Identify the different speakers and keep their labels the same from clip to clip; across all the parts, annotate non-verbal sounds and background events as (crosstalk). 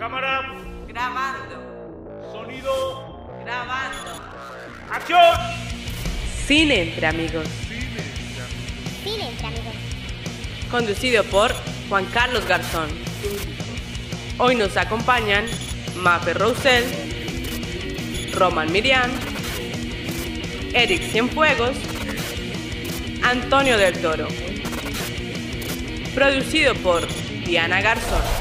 Speaker 1: Cámara,
Speaker 2: Grabando.
Speaker 1: sonido,
Speaker 2: Grabando.
Speaker 1: acción.
Speaker 3: Cine entre amigos.
Speaker 4: Cine entre amigos.
Speaker 3: Conducido por Juan Carlos Garzón. Hoy nos acompañan Mape Roussel, Roman Miriam, Eric Cienfuegos, Antonio del Toro. Producido por Diana Garzón.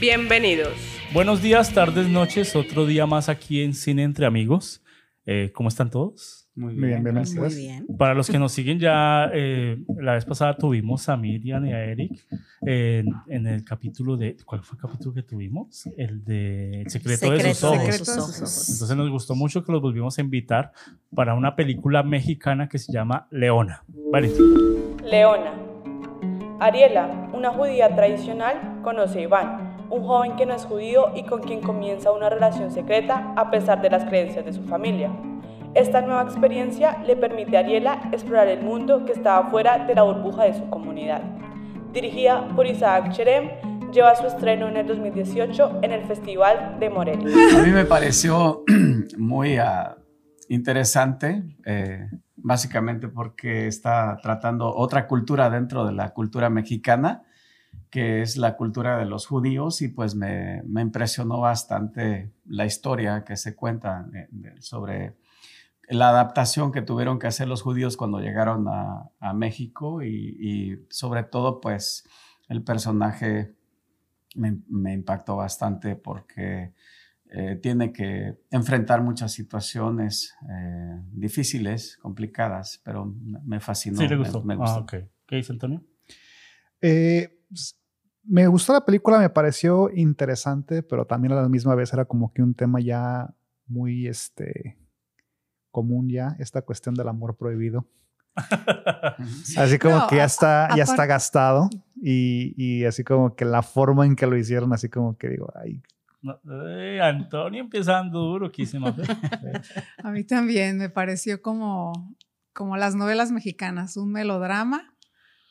Speaker 3: Bienvenidos.
Speaker 5: Buenos días, tardes, noches. Otro día más aquí en Cine Entre Amigos. Eh, ¿Cómo están todos?
Speaker 6: Muy
Speaker 7: Muy bien, bien,
Speaker 6: gracias.
Speaker 7: gracias.
Speaker 2: bien.
Speaker 5: Para los que nos siguen ya, eh, la vez pasada tuvimos a Miriam y a Eric en, en el capítulo de... ¿Cuál fue el capítulo que tuvimos? El de El secreto, de sus
Speaker 2: Secreto
Speaker 5: ojos.
Speaker 2: de sus ojos.
Speaker 5: Entonces nos gustó mucho que los volvimos a invitar para una película mexicana que se llama Leona. Vale.
Speaker 3: Leona. Ariela, una judía tradicional, conoce a Iván, un joven que no es judío y con quien comienza una relación secreta a pesar de las creencias de su familia. Esta nueva experiencia le permite a Ariela explorar el mundo que estaba fuera de la burbuja de su comunidad. Dirigida por Isaac Cherem, lleva su estreno en el 2018 en el Festival de Morelia.
Speaker 6: A mí me pareció (clears throat) muy ah, interesante, eh, básicamente porque está tratando otra cultura dentro de la cultura mexicana, que es la cultura de los judíos, y pues me, me impresionó bastante la historia que se cuenta eh, de- sobre la adaptación que tuvieron que hacer los judíos cuando llegaron a, a México y, y sobre todo pues el personaje me, me impactó bastante porque eh, tiene que enfrentar muchas situaciones eh, difíciles, complicadas, pero me fascinó.
Speaker 5: sí, le gustó.
Speaker 6: me
Speaker 5: Ah,
Speaker 6: gustó.
Speaker 5: ¿Qué dice Antonio?
Speaker 7: Eh, me gustó la película, me pareció interesante, pero también a la misma vez era como que un tema ya muy este común ya, esta cuestión del amor prohibido. (laughs) Así como
Speaker 8: No,
Speaker 7: que ya
Speaker 8: a-
Speaker 7: está, ya está gastado y, y así como que la forma en que lo hicieron, así como que digo, ay,
Speaker 5: No, eh, Antonio empezando duro, quísima. (laughs)
Speaker 8: A mí también me pareció como, como las novelas mexicanas, un melodrama,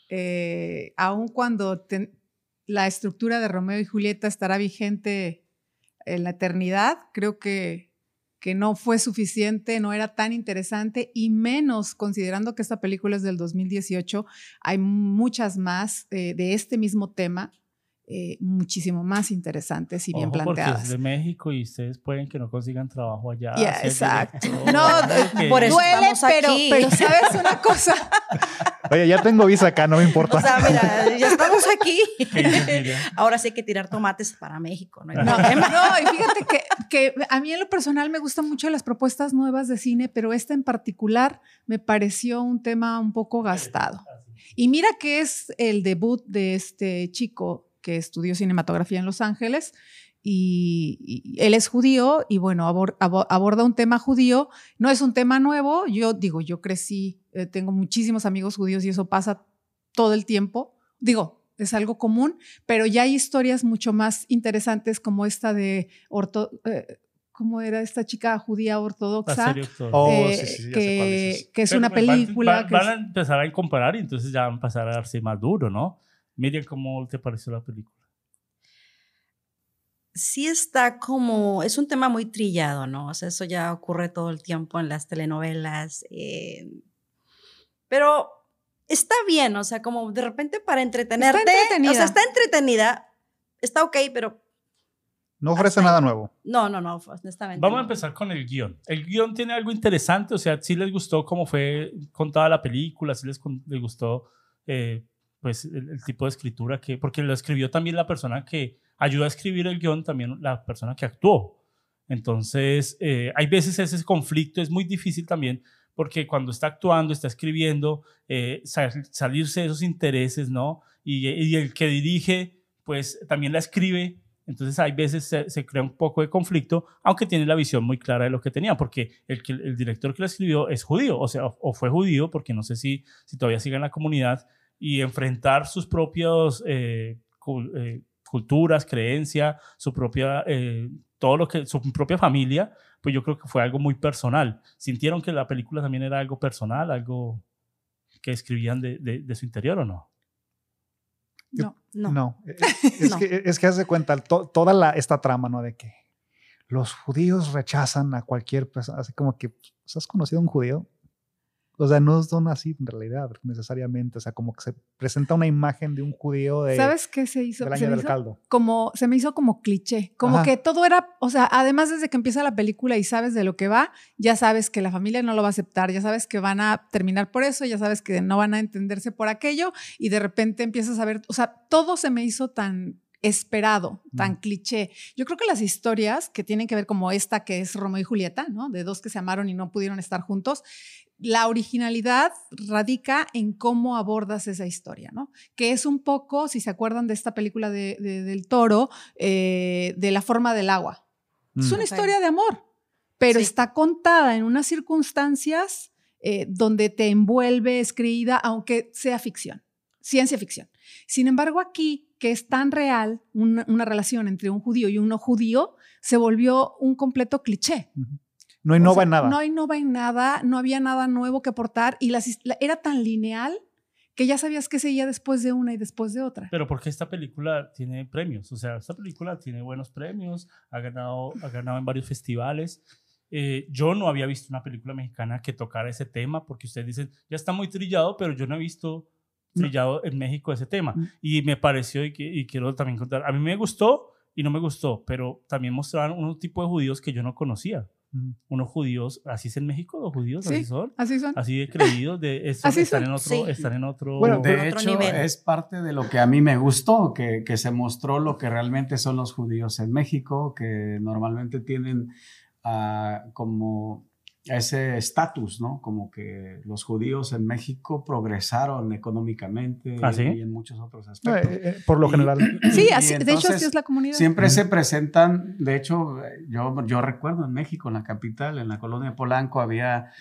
Speaker 8: eh, aun cuando ten- la estructura de Romeo y Julieta estará vigente en la eternidad, creo que, que no fue suficiente, no era tan interesante y menos considerando que esta película es del 2018, hay muchas más eh, de este mismo tema. eh, muchísimo más interesantes y bien
Speaker 5: Ojo, porque
Speaker 8: planteadas.
Speaker 5: es de México y ustedes pueden que no consigan trabajo allá.
Speaker 8: Ya,
Speaker 5: sea
Speaker 8: exacto.
Speaker 5: director,
Speaker 8: No,
Speaker 2: por eso
Speaker 8: Duele,
Speaker 2: estamos
Speaker 8: pero,
Speaker 2: aquí.
Speaker 8: pero sabes (laughs) una cosa,
Speaker 7: oye, ya tengo visa acá, no me importa.
Speaker 2: O sea, mira, ya estamos aquí. Ahora sí hay que tirar tomates para México, no hay
Speaker 8: no,
Speaker 2: problema.
Speaker 8: no, y fíjate que, que a mí en lo personal me gustan mucho las propuestas nuevas de cine, pero esta en particular me pareció un tema un poco gastado. Y mira que es el debut de este chico que estudió cinematografía en Los Ángeles y, y él es judío y bueno, abor- abo- aborda un tema judío. No es un tema nuevo, yo digo, yo crecí, eh, tengo muchísimos amigos judíos y eso pasa todo el tiempo. Digo, es algo común, pero ya hay historias mucho más interesantes como esta de orto, eh, ¿cómo era esta chica judía ortodoxa?
Speaker 7: Oh,
Speaker 8: eh,
Speaker 7: sí, sí, sí,
Speaker 8: que, es
Speaker 5: Pero
Speaker 8: una
Speaker 5: van-
Speaker 8: película.
Speaker 5: van-
Speaker 8: que
Speaker 5: Van,
Speaker 8: es-
Speaker 5: a empezar a comparar y entonces ya van a empezar a darse más duro, ¿no? Miriam, ¿cómo te pareció la película?
Speaker 2: sí está como, es un tema muy trillado, ¿no? O sea, eso ya ocurre todo el tiempo en las telenovelas. eh, pero está bien, o sea, como de repente para entretenerte. O
Speaker 8: entretenida.
Speaker 2: sea, está entretenida, está ok, pero
Speaker 7: No ofrece
Speaker 2: ahí.
Speaker 7: nada nuevo.
Speaker 2: no, no, no, honestamente.
Speaker 5: Vamos a
Speaker 2: no.
Speaker 5: empezar con el guion. El guion tiene algo interesante, o sea, si les gustó cómo fue contada la película, si les, con- les gustó eh, pues el, el tipo de escritura que, porque lo escribió también la persona que ayudó a escribir el guion, también la persona que actuó. Entonces, eh, hay veces ese conflicto es muy difícil también porque cuando está actuando, está escribiendo, eh, sal- salirse de esos intereses, ¿no? Y, el que dirige, pues también la escribe entonces hay veces se, se crea un poco de conflicto, aunque tiene la visión muy clara de lo que tenía, porque el, director que lo escribió es judío, o sea, o, fue judío, porque no sé si, todavía sigue en la comunidad, y enfrentar sus propios eh, eh, culturas, creencias, su propia, todo lo que, su propia familia, pues yo creo que fue algo muy personal. ¿Sintieron que la película también era algo personal, algo que escribían de, de- de su interior o no?
Speaker 8: No.
Speaker 2: No.
Speaker 7: No, (laughs) eh, es,
Speaker 2: No.
Speaker 7: Que, es que haz de cuenta to- toda la, esta trama, ¿no? De que los judíos rechazan a cualquier persona, así como que, pues, ¿has conocido a un judío? O sea, no son así en realidad, necesariamente. O sea, como que se presenta una imagen de un judío de,
Speaker 8: ¿Sabes qué se hizo?
Speaker 7: del
Speaker 8: Se
Speaker 7: año
Speaker 8: me
Speaker 7: del
Speaker 8: hizo
Speaker 7: caldo.
Speaker 8: como se me hizo como cliché, como
Speaker 7: Ajá.
Speaker 8: que todo era, o sea, además desde que empieza la película y sabes de lo que va, ya sabes que la familia no lo va a aceptar, ya sabes que van a terminar por eso, ya sabes que no van a entenderse por aquello y de repente empiezas a ver, o sea, todo se me hizo tan esperado, tan
Speaker 7: Mm.
Speaker 8: cliché. Yo creo que las historias que tienen que ver como esta que es Romeo y Julieta, ¿no? De dos que se amaron y no pudieron estar juntos, la originalidad radica en cómo abordas esa historia, ¿no? Que es un poco, si se acuerdan de esta película de- de- del toro, eh, de la forma del agua. Es
Speaker 7: Mm.
Speaker 8: una historia de amor, pero
Speaker 2: Sí.
Speaker 8: está contada en unas circunstancias eh, donde te envuelve, es creída, aunque sea ficción, ciencia ficción. Sin embargo, aquí, que es tan real una, una relación entre un judío y un no judío, se volvió un completo cliché.
Speaker 7: No
Speaker 8: O
Speaker 7: innova
Speaker 8: sea,
Speaker 7: en nada.
Speaker 8: No innova en nada, no había nada nuevo que aportar y las la- era tan lineal que ya sabías que seguía después de una y después de otra.
Speaker 5: Pero porque esta película tiene premios, o sea, esta película tiene buenos premios, ha ganado, ha ganado en varios festivales. Eh, yo no había visto una película mexicana que tocara ese tema, porque ustedes dicen, ya está muy trillado, pero yo no he visto trillado en México ese tema.
Speaker 7: Mm.
Speaker 5: Y me pareció, y, que- y quiero también contar, a mí me gustó y no me gustó, pero también mostraron un tipo de judíos que yo no conocía. Unos judíos, así es en México, los judíos,
Speaker 8: Sí.
Speaker 5: así son.
Speaker 8: Así son.
Speaker 5: Así de creídos, de (laughs) estos
Speaker 8: Así
Speaker 5: están
Speaker 8: son,
Speaker 5: en otro,
Speaker 2: sí.
Speaker 5: están en otro.
Speaker 7: Bueno,
Speaker 6: De
Speaker 2: otro
Speaker 6: hecho,
Speaker 2: nivel.
Speaker 6: es parte de lo que a mí me gustó, que, que se mostró lo que realmente son los judíos en México, que normalmente tienen ah, como ese estatus, ¿no? Como que los judíos en México progresaron económicamente
Speaker 5: ¿Ah, sí?
Speaker 6: y en muchos otros aspectos.
Speaker 7: eh, eh, por lo
Speaker 6: Y-
Speaker 7: general. (clears throat)
Speaker 8: Sí, así, de hecho así es la comunidad.
Speaker 6: Siempre se presentan, de hecho, eh, yo, yo recuerdo en México, en la capital, en la colonia Polanco, había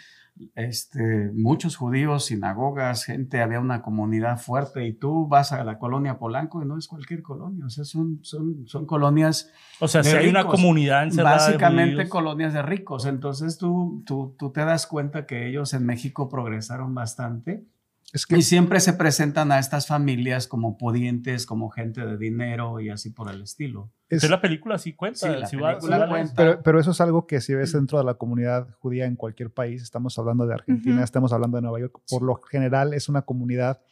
Speaker 6: este, muchos judíos, sinagogas, gente, había una comunidad fuerte y tú vas a la colonia Polanco y no es cualquier colonia, o sea, son, son, son colonias,
Speaker 5: O sea,
Speaker 6: de
Speaker 5: si hay una comunidad encerrada.
Speaker 6: básicamente colonias de ricos, entonces tú, tú, tú te das cuenta que ellos en México progresaron bastante.
Speaker 7: Es que
Speaker 6: Y siempre se presentan a estas familias como pudientes, como gente de dinero y así por el estilo.
Speaker 7: es-
Speaker 5: Sí, la película sí cuenta.
Speaker 6: Sí, la
Speaker 5: va-
Speaker 6: película
Speaker 5: va-
Speaker 6: cuenta.
Speaker 7: pero, pero eso es algo que si ves dentro de la comunidad judía en cualquier país, estamos hablando de Argentina, estamos hablando de Nueva York, por lo general es una comunidad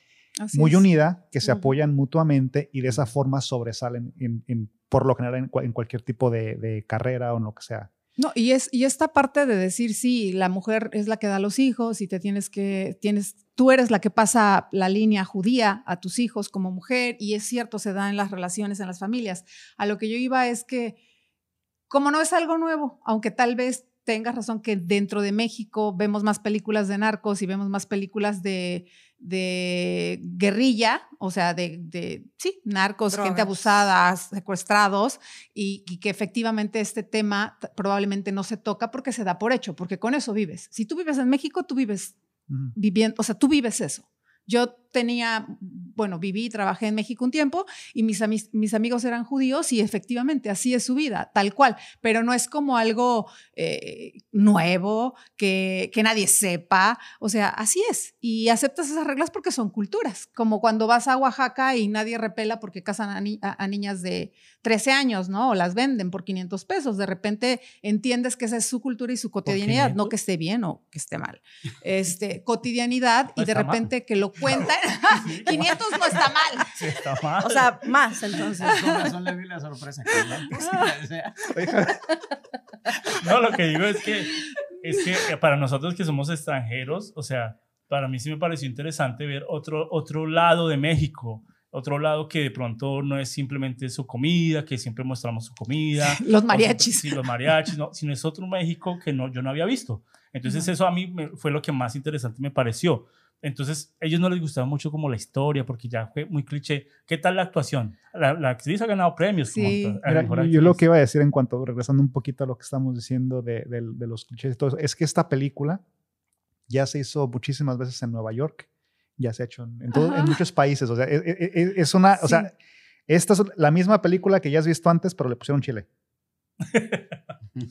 Speaker 8: Así
Speaker 7: muy
Speaker 8: es.
Speaker 7: unida, que se
Speaker 2: Ujú.
Speaker 7: apoyan mutuamente y de esa forma sobresalen en, en- por lo general en cualquier tipo de, de carrera o en lo que sea.
Speaker 8: No, y es y esta parte de decir sí, la mujer es la que da los hijos y te tienes que tienes tú eres la que pasa la línea judía a tus hijos como mujer y es cierto se da en las relaciones en las familias. A lo que yo iba es que como no es algo nuevo, aunque tal vez tengas razón que dentro de México vemos más películas de narcos y vemos más películas de, de guerrilla, o sea, de, de sí, narcos, gente abusada, secuestrados, y, y que efectivamente este tema probablemente no se toca porque se da por hecho, porque con eso vives. Si tú vives en México, tú vives viviendo, o sea, tú vives eso. Yo tenía, bueno, viví y trabajé en México un tiempo y mis, amigos eran judíos y efectivamente así es su vida, tal cual, pero no es como algo eh, nuevo, que, que nadie sepa, o sea, así es. Y aceptas esas reglas porque son culturas, como cuando vas a Oaxaca y nadie repela porque casan a, ni- a- a niñas de 13 años, ¿no? O las venden por 500 pesos. De repente entiendes que esa es su cultura y su cotidianidad, no
Speaker 5: 500?
Speaker 8: que esté bien o que esté mal. Este, cotidianidad
Speaker 5: No
Speaker 8: y de
Speaker 5: mal.
Speaker 8: repente que lo cuentan. (laughs) (laughs) 500 no está mal. (laughs)
Speaker 5: Sí, está mal.
Speaker 2: O sea, más entonces.
Speaker 6: Con razón le vi la sorpresa. que
Speaker 5: No, lo que digo es que, es que eh, para nosotros que somos extranjeros, o sea, para mí sí me pareció interesante ver otro, otro lado de México, otro lado que de pronto no es simplemente su comida, que siempre mostramos su comida.
Speaker 8: Los mariachis.
Speaker 5: Sí, los mariachis, no, sino es otro México que no, yo no había visto. Entonces eso a mí me- fue lo que más interesante me pareció. Entonces, ellos no les gustaba mucho como la historia, porque ya fue muy cliché. ¿Qué tal la actuación? La, la actriz ha ganado premios. como
Speaker 8: Sí.
Speaker 5: a
Speaker 7: Mira,
Speaker 5: mejor
Speaker 7: yo, lo que iba a decir en cuanto, regresando un poquito a lo que estamos diciendo de, del- de los clichés y todo eso, es que esta película ya se hizo muchísimas veces en Nueva York, ya se ha hecho en, en todo- en muchos países, o sea, es, es- es una, o sea, esta es la misma película que ya has visto antes, pero le pusieron chile. (laughs)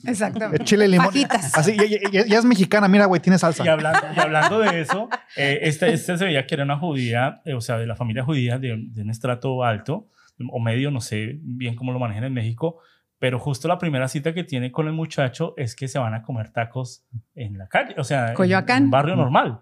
Speaker 8: Exactamente.
Speaker 7: El chile y limón.
Speaker 8: Fajitas.
Speaker 7: Así, ya, ya- ya- ya es mexicana, mira, güey, tiene salsa.
Speaker 5: Y hablando, y hablando de eso, eh, este, este se veía que era una judía, eh, o sea, de la familia judía de, de un estrato alto o medio, no sé bien cómo lo manejan en México, pero justo la primera cita que tiene con el muchacho es que se van a comer tacos en la calle, o sea, en
Speaker 8: Coyoacán.
Speaker 5: un barrio normal.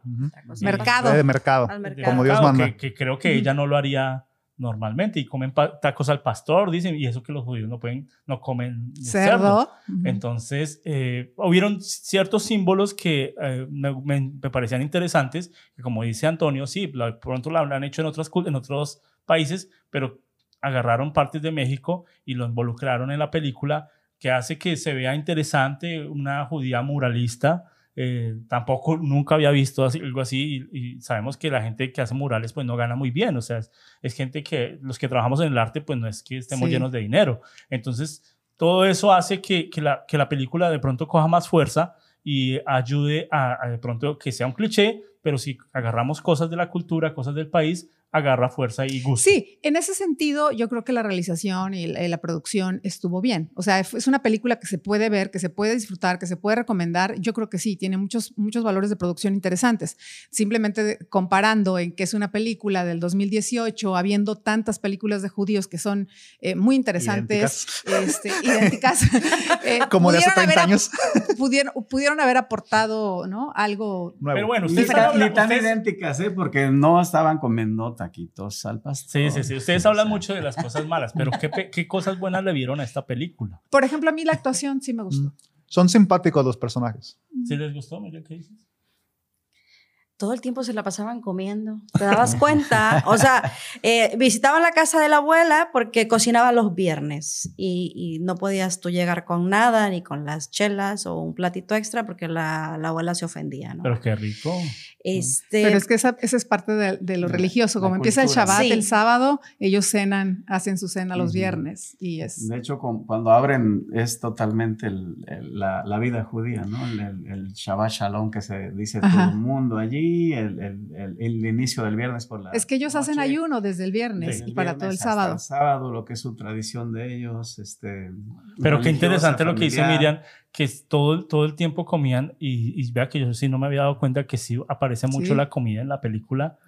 Speaker 8: Mercado.
Speaker 7: De mercado.
Speaker 2: Al mercado.
Speaker 7: Como Dios manda.
Speaker 5: Que, que creo que ella no lo haría normalmente y comen tacos al pastor, dicen, y eso que los judíos no pueden, no comen cerdo. Entonces, eh, hubieron ciertos símbolos que eh, me, parecían interesantes, que como dice Antonio, sí, lo- pronto lo han hecho en, otras, en otros países, pero agarraron partes de México y lo involucraron en la película, que hace que se vea interesante una judía muralista. Eh, tampoco nunca había visto así- algo así y, y sabemos que la gente que hace murales pues no gana muy bien, o sea, es, es gente que los que trabajamos en el arte pues no es que estemos
Speaker 8: Sí.
Speaker 5: llenos de dinero. Entonces, todo eso hace que, que la, que la película de pronto coja más fuerza y ayude a, a de pronto que sea un cliché, pero si agarramos cosas de la cultura, cosas del país, agarra fuerza y gusto.
Speaker 8: Sí, en ese sentido, yo creo que la realización y la, y la producción estuvo bien. O sea, es una película que se puede ver, que se puede disfrutar, que se puede recomendar. Yo creo que sí, tiene muchos, muchos valores de producción interesantes. Simplemente comparando en que es una película del 2018, habiendo tantas películas de judíos que son eh, muy interesantes, este, idénticas. (laughs) eh,
Speaker 7: Como de hace
Speaker 8: pudieron
Speaker 7: 30
Speaker 8: haber
Speaker 7: años.
Speaker 8: Pudieron, pudieron haber aportado ¿no? algo
Speaker 7: Nuevo.
Speaker 5: Pero bueno,
Speaker 6: Ni
Speaker 5: ustedes
Speaker 6: ni tan
Speaker 5: ustedes-
Speaker 6: idénticas, ¿eh? Porque no estaban comiendo taquitos al pastor.
Speaker 5: Sí, sí, sí. Ustedes hablan (laughs)
Speaker 6: O sea,
Speaker 5: mucho de las cosas malas, pero ¿qué, qué cosas buenas le vieron a esta película?
Speaker 8: Por ejemplo, a mí la actuación sí me gustó.
Speaker 7: Son simpáticos los personajes.
Speaker 5: ¿Sí les gustó? Miriam, ¿qué dices?
Speaker 2: todo el tiempo se la pasaban comiendo. ¿Te dabas cuenta? O sea, eh, visitaban la casa de la abuela porque cocinaba los viernes y, y no podías tú llegar con nada, ni con las chelas o un platito extra porque la, la abuela se ofendía, ¿no?
Speaker 5: Pero qué rico.
Speaker 2: Este,
Speaker 8: Pero es que esa, esa es parte de, de lo religioso. Como empieza el. Shabbat
Speaker 2: Sí.
Speaker 8: el sábado, ellos cenan, hacen su cena los viernes. Y es.
Speaker 6: De hecho, con- cuando abren es totalmente el- el- la, la vida judía, ¿no? El, el, el Shabbat Shalom que se dice
Speaker 8: Ajá.
Speaker 6: todo el mundo allí, el, el- el- el inicio del viernes por la
Speaker 8: Es que ellos hacen ayuno desde el viernes
Speaker 6: desde
Speaker 8: y para todo el
Speaker 6: viernes hasta
Speaker 8: sábado.
Speaker 6: el sábado, lo que es su tradición de ellos. Este,
Speaker 5: Pero qué interesante lo que dice. Miriam, que todo, el- todo el tiempo comían y, y vea que yo sí no me había dado cuenta que sí aparece mucho
Speaker 8: Sí.
Speaker 5: la comida en la película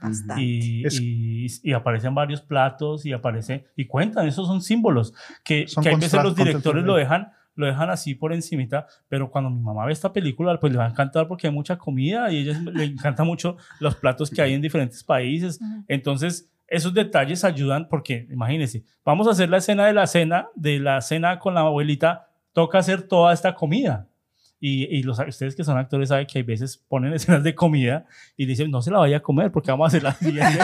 Speaker 5: y,
Speaker 7: Es-
Speaker 5: y, y aparecen varios platos y aparece y cuentan, esos son símbolos que,
Speaker 7: Son
Speaker 5: que hay veces los directores lo dejan lo dejan así por encimita, pero cuando mi mamá ve esta película, pues le va a encantar porque hay mucha comida y a ella le encanta mucho los platos que hay en diferentes países. Entonces, esos detalles ayudan porque, imagínense, vamos a hacer la escena de la cena, de la cena con la abuelita, toca hacer toda esta comida. Y, y los, ustedes que son actores saben que hay veces ponen escenas de comida y dicen, no se la vaya a comer porque vamos a hacer la siguiente.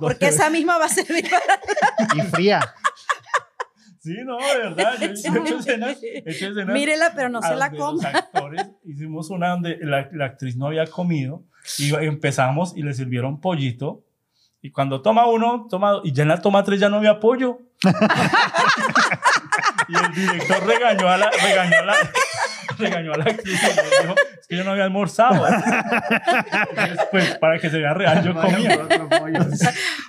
Speaker 2: porque esa misma va a servir para...
Speaker 7: Y fría.
Speaker 5: Sí, no, de verdad. Yo, he hecho escenas, he hecho escenas
Speaker 2: Mírela, pero no
Speaker 5: a
Speaker 2: se la
Speaker 5: los
Speaker 2: coma.
Speaker 5: actores hicimos una donde la, la actriz no había comido y empezamos y le sirvieron pollito y cuando toma uno, toma dos, y ya en la toma tres ya no había pollo. (laughs) (laughs) y el director regañó a la, regañó a la, (laughs) regañó a la actriz y dijo, es que yo no había almorzado. Entonces, (laughs) pues para que se vea real, yo comía.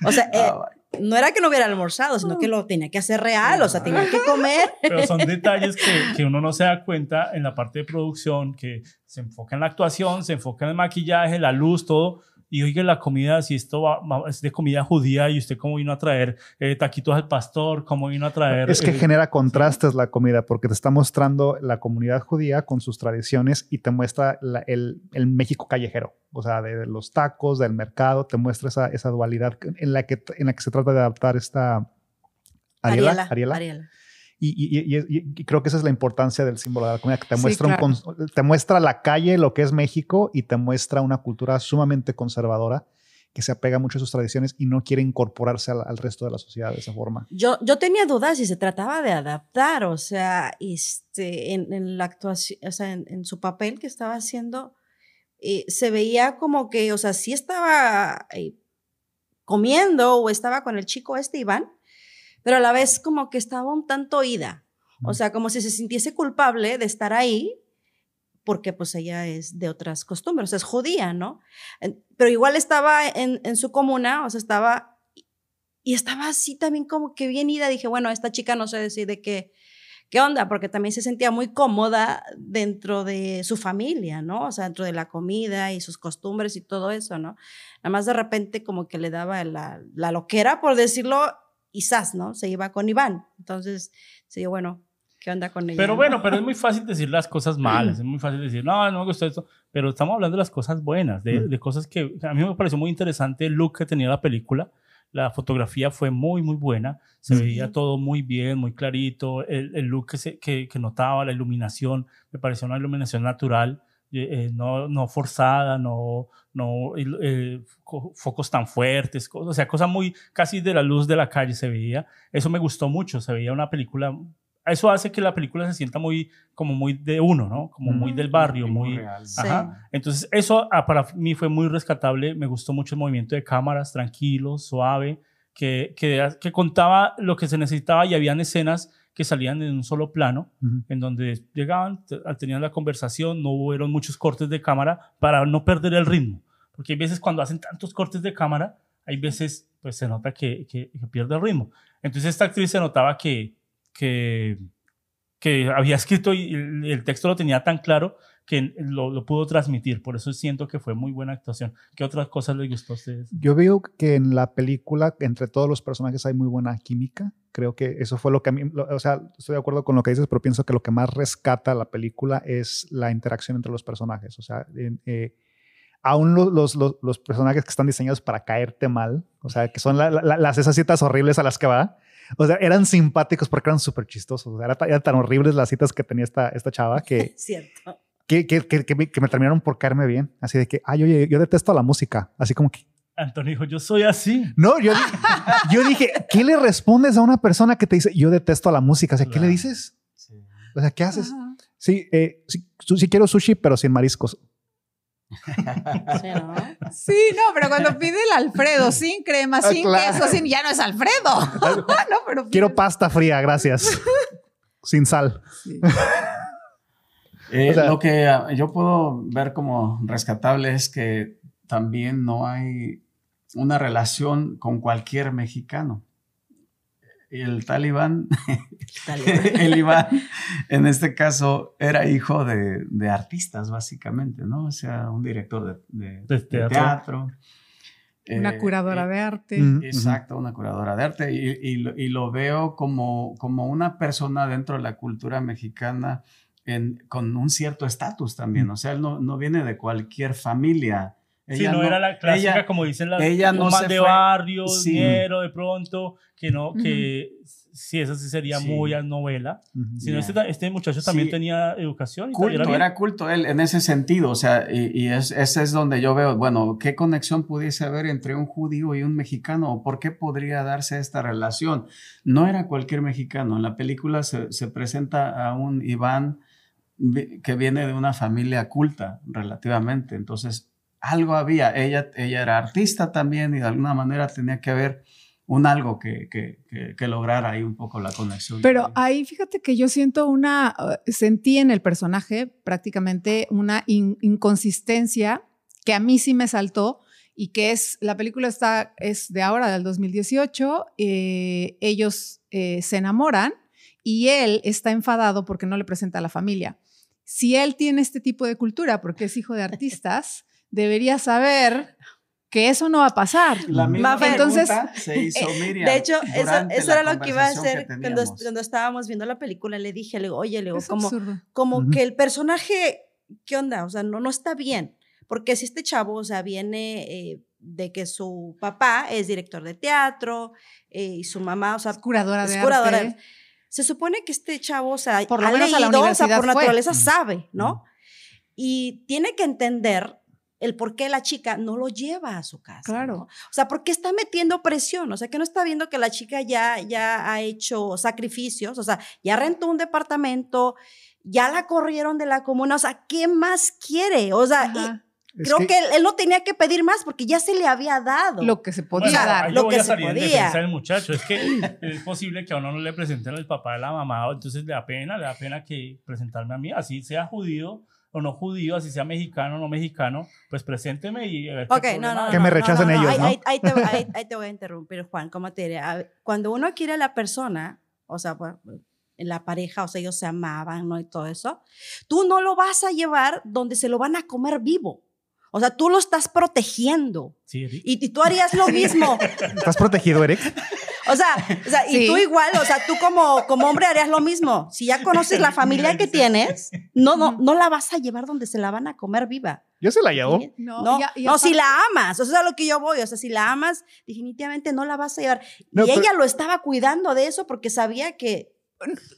Speaker 2: O sea, eh,
Speaker 6: Ah,
Speaker 2: no era que no hubiera almorzado, sino que lo tenía que hacer real, o sea, tenía que comer.
Speaker 5: Pero son detalles que, que uno no se da cuenta en la parte de producción, que se enfoca en la actuación, se enfoca en el maquillaje, la luz, todo. Y oiga, la comida, si esto va- va- es de comida judía y usted cómo vino a traer eh, taquitos al pastor, cómo vino a traer...
Speaker 7: Es que
Speaker 5: eh,
Speaker 7: genera contrastes la comida porque te está mostrando la comunidad judía con sus tradiciones y te muestra la- el, el México callejero, o sea, de los tacos, del mercado, te muestra esa, esa dualidad en la, que, en la que se trata de adaptar esta Ariela. Ariela.
Speaker 2: Ariela.
Speaker 7: Y, y- y- y- y creo que esa es la importancia del símbolo de la comida, que te
Speaker 8: Sí,
Speaker 7: muestra, un
Speaker 8: claro.
Speaker 7: te muestra la calle, lo que es México, y te muestra una cultura sumamente conservadora que se apega mucho a sus tradiciones y no quiere incorporarse al, al resto de la sociedad de esa forma.
Speaker 2: Yo, yo tenía dudas si se trataba de adaptar, o sea, este, en, en la actuación, o sea, en, en su papel que estaba haciendo, eh, se veía como que, o sea, sí estaba eh, comiendo o estaba con el chico este Iván, pero a la vez como que estaba un tanto ida, o sea, como si se sintiese culpable de estar ahí porque pues ella es de otras costumbres, o sea, es judía, ¿no? Pero igual estaba en, en su comuna, o sea, estaba y estaba así también como que bien ida. Dije, bueno, esta chica no sé decir de qué, qué onda, porque también se sentía muy cómoda dentro de su familia, ¿no? O sea, dentro de la comida y sus costumbres y todo eso, ¿no? Nada más de repente como que le daba la, la loquera, por decirlo, y sas, ¿no? Se iba con Iván. Entonces, se dio, bueno, ¿qué onda con ella?
Speaker 5: Pero
Speaker 2: no?
Speaker 5: bueno, pero es muy fácil decir las cosas malas, (clears throat) es muy fácil decir, no, no me gustó esto, pero estamos hablando de las cosas buenas, de,
Speaker 7: Mm.
Speaker 5: de cosas que a mí me pareció muy interesante el look que tenía la película. La fotografía fue muy, muy buena. Se
Speaker 7: Mm.
Speaker 5: veía todo muy bien, muy clarito. El, el look que, se, que, que notaba, la iluminación, me pareció una iluminación natural, eh, no, no forzada, no, no eh, co- focos tan fuertes, o sea, cosa muy casi de la luz de la calle se veía. Eso me gustó mucho, se veía una película eso hace que la película se sienta muy, como muy de uno, ¿no? Como muy del barrio, muy... Ajá. Entonces, eso ah, para mí fue muy rescatable. Me gustó mucho el movimiento de cámaras, tranquilo, suave, que, que, que contaba lo que se necesitaba y habían escenas que salían en un solo plano,
Speaker 7: Ujú.
Speaker 5: en donde llegaban, te- tenían la conversación, no hubieron muchos cortes de cámara para no perder el ritmo. Porque hay veces cuando hacen tantos cortes de cámara, hay veces pues se nota que, que, que pierde el ritmo. Entonces esta actriz se notaba que, que, que había escrito y el, el texto lo tenía tan claro que lo, lo pudo transmitir. Por eso siento que fue muy buena actuación. ¿Qué otras cosas les gustó a ustedes?
Speaker 7: Yo veo que en la película, entre todos los personajes, hay muy buena química. Creo que eso fue lo que a mí, lo- o sea, estoy de acuerdo con lo que dices, pero pienso que lo que más rescata la película es la interacción entre los personajes. O sea, en- eh, aún lo- los, los, los personajes que están diseñados para caerte mal, o sea, que son la- la- las esas citas horribles a las que va, o sea, eran simpáticos porque eran súper chistosos. O sea, era ta- eran tan horribles las citas que tenía esta, esta chava que, (laughs)
Speaker 2: Cierto.
Speaker 7: Que, que, que, que me, que me terminaron por caerme bien. Así de que, ay, oye, yo detesto la música. Así como que,
Speaker 5: Antonio dijo, yo soy así.
Speaker 7: no, yo, yo dije, ¿qué le respondes a una persona que te dice, yo detesto la música? O sea, ¿qué le
Speaker 5: Claro.
Speaker 7: dices? O sea, ¿qué haces?
Speaker 8: Ajá.
Speaker 7: Sí, eh, sí, su- sí quiero sushi, pero sin mariscos.
Speaker 2: Sí, ¿no?
Speaker 8: Sí, no, pero cuando pide el Alfredo sin crema,
Speaker 7: Ah,
Speaker 8: sin
Speaker 7: claro.
Speaker 8: queso, sin, ya no es Alfredo. (laughs) no, pero
Speaker 7: Quiero pasta fría, gracias. sin sal.
Speaker 8: Sí.
Speaker 6: Eh,
Speaker 7: O sea-
Speaker 6: lo que ah, yo puedo ver como rescatable es que también no hay una relación con cualquier mexicano. El talibán, (laughs) el Iván, en este caso, era hijo de, de artistas, básicamente, ¿no? O sea, un director de, de-
Speaker 5: De
Speaker 6: de
Speaker 5: teatro.
Speaker 6: teatro.
Speaker 8: Una
Speaker 6: Eh,
Speaker 8: curadora
Speaker 6: eh,
Speaker 8: de arte.
Speaker 6: Exacto, una curadora de arte. Y, y lo veo como, como una persona dentro de la cultura mexicana en- con un cierto estatus también. O sea, él no, no viene de cualquier familia.
Speaker 5: Sí,
Speaker 6: Ella
Speaker 5: no, era la clásica,
Speaker 6: ella-
Speaker 5: como dicen las
Speaker 6: ella no se
Speaker 5: de
Speaker 6: fue-
Speaker 5: barrio,
Speaker 6: Sí.
Speaker 5: ñero, de pronto, que no, que sí, esa sí sería
Speaker 6: Sí.
Speaker 5: muy a novela.
Speaker 7: Ujú.
Speaker 5: Sino
Speaker 6: Ya.
Speaker 5: este, este muchacho también
Speaker 6: Sí.
Speaker 5: tenía educación y
Speaker 6: culto,
Speaker 5: era
Speaker 6: era, culto él en ese sentido, o sea, y, y es, ese es donde yo veo, bueno, ¿qué conexión pudiese haber entre un judío y un mexicano? ¿O por qué podría darse esta relación? No era cualquier mexicano, en la película se, se presenta a un Iván que viene de una familia culta relativamente, entonces algo había, ella, ella era artista también y de alguna manera tenía que haber un algo que, que, que, que lograra ahí un poco la conexión.
Speaker 8: Pero ahí fíjate que yo siento una, eh, sentí en el personaje prácticamente una in- inconsistencia que a mí sí me saltó y que es, la película está, es de ahora, del 2018, eh, ellos eh, se enamoran y él está enfadado porque no le presenta a la familia. Si él tiene este tipo de cultura, porque es hijo de artistas, (laughs) debería saber que eso no va a pasar.
Speaker 6: La misma
Speaker 2: Mafe,
Speaker 8: entonces,
Speaker 6: se hizo Miriam.
Speaker 2: De hecho, eso, eso era lo que iba a hacer cuando, cuando estábamos viendo la película. Le dije, le digo, oye, le digo,
Speaker 8: Es
Speaker 2: como,
Speaker 8: absurdo.
Speaker 2: como
Speaker 7: Ujú.
Speaker 2: que el personaje, ¿qué onda? O sea, no, no está bien. Porque si este chavo, o sea, viene eh, de que su papá es director de teatro eh, y su mamá, o sea,
Speaker 8: Es curadora de
Speaker 2: es curadora.
Speaker 8: arte.
Speaker 2: Se supone que este chavo, o sea,
Speaker 8: Por lo
Speaker 2: ha
Speaker 8: menos a la
Speaker 2: o sea, por
Speaker 8: fue.
Speaker 2: naturaleza sabe, ¿no? Y tiene que entender el por qué la chica no lo lleva a su casa.
Speaker 8: Claro.
Speaker 2: ¿no? O sea, porque está metiendo presión, o sea, que no está viendo que la chica ya, ya ha hecho sacrificios, o sea, ya rentó un departamento, ya la corrieron de la comuna, o sea, ¿qué más quiere? O sea, creo
Speaker 7: que-
Speaker 2: que, él, él no tenía que pedir más porque ya se le había dado.
Speaker 8: Lo que se podía
Speaker 5: Bueno,
Speaker 8: dar.
Speaker 2: lo que
Speaker 5: a
Speaker 2: se podía.
Speaker 5: del muchacho. Es que (laughs) es posible que a uno no le presenten al papá de la mamá, entonces le da pena, le da pena que presentarme a mí, así sea judío o no judío, así sea mexicano o no mexicano, pues presénteme y a ver qué
Speaker 2: Ok, no, no.
Speaker 7: Que me rechacen
Speaker 2: no, no,
Speaker 7: ellos,
Speaker 2: ahí,
Speaker 7: ¿no?
Speaker 2: ahí- ahí te, ahí- ahí te voy a interrumpir, Juan, ¿cómo te diré? Ver, Cuando uno quiere a la persona, o sea, pues, la pareja, o sea, ellos se amaban, ¿no? Y todo eso. Tú no lo vas a llevar donde se lo van a comer vivo. O sea, tú lo estás protegiendo.
Speaker 5: Sí, Eric.
Speaker 2: Y, y tú harías lo mismo. (laughs)
Speaker 7: ¿Estás protegido, Eric?
Speaker 2: O sea, o sea, y tú igual, o sea, tú como, como hombre harías lo mismo. Si ya conoces la familia que tienes, no, no, no la vas a llevar donde se la van a comer viva.
Speaker 7: Yo se la llevo.
Speaker 2: ¿sí?
Speaker 8: No,
Speaker 2: No,
Speaker 8: y a- y
Speaker 2: no, si la amas, o sea, es a lo que yo voy, o sea, si la amas, definitivamente no la vas a llevar.
Speaker 7: No,
Speaker 2: y
Speaker 7: pero-
Speaker 2: ella lo estaba cuidando de eso porque sabía que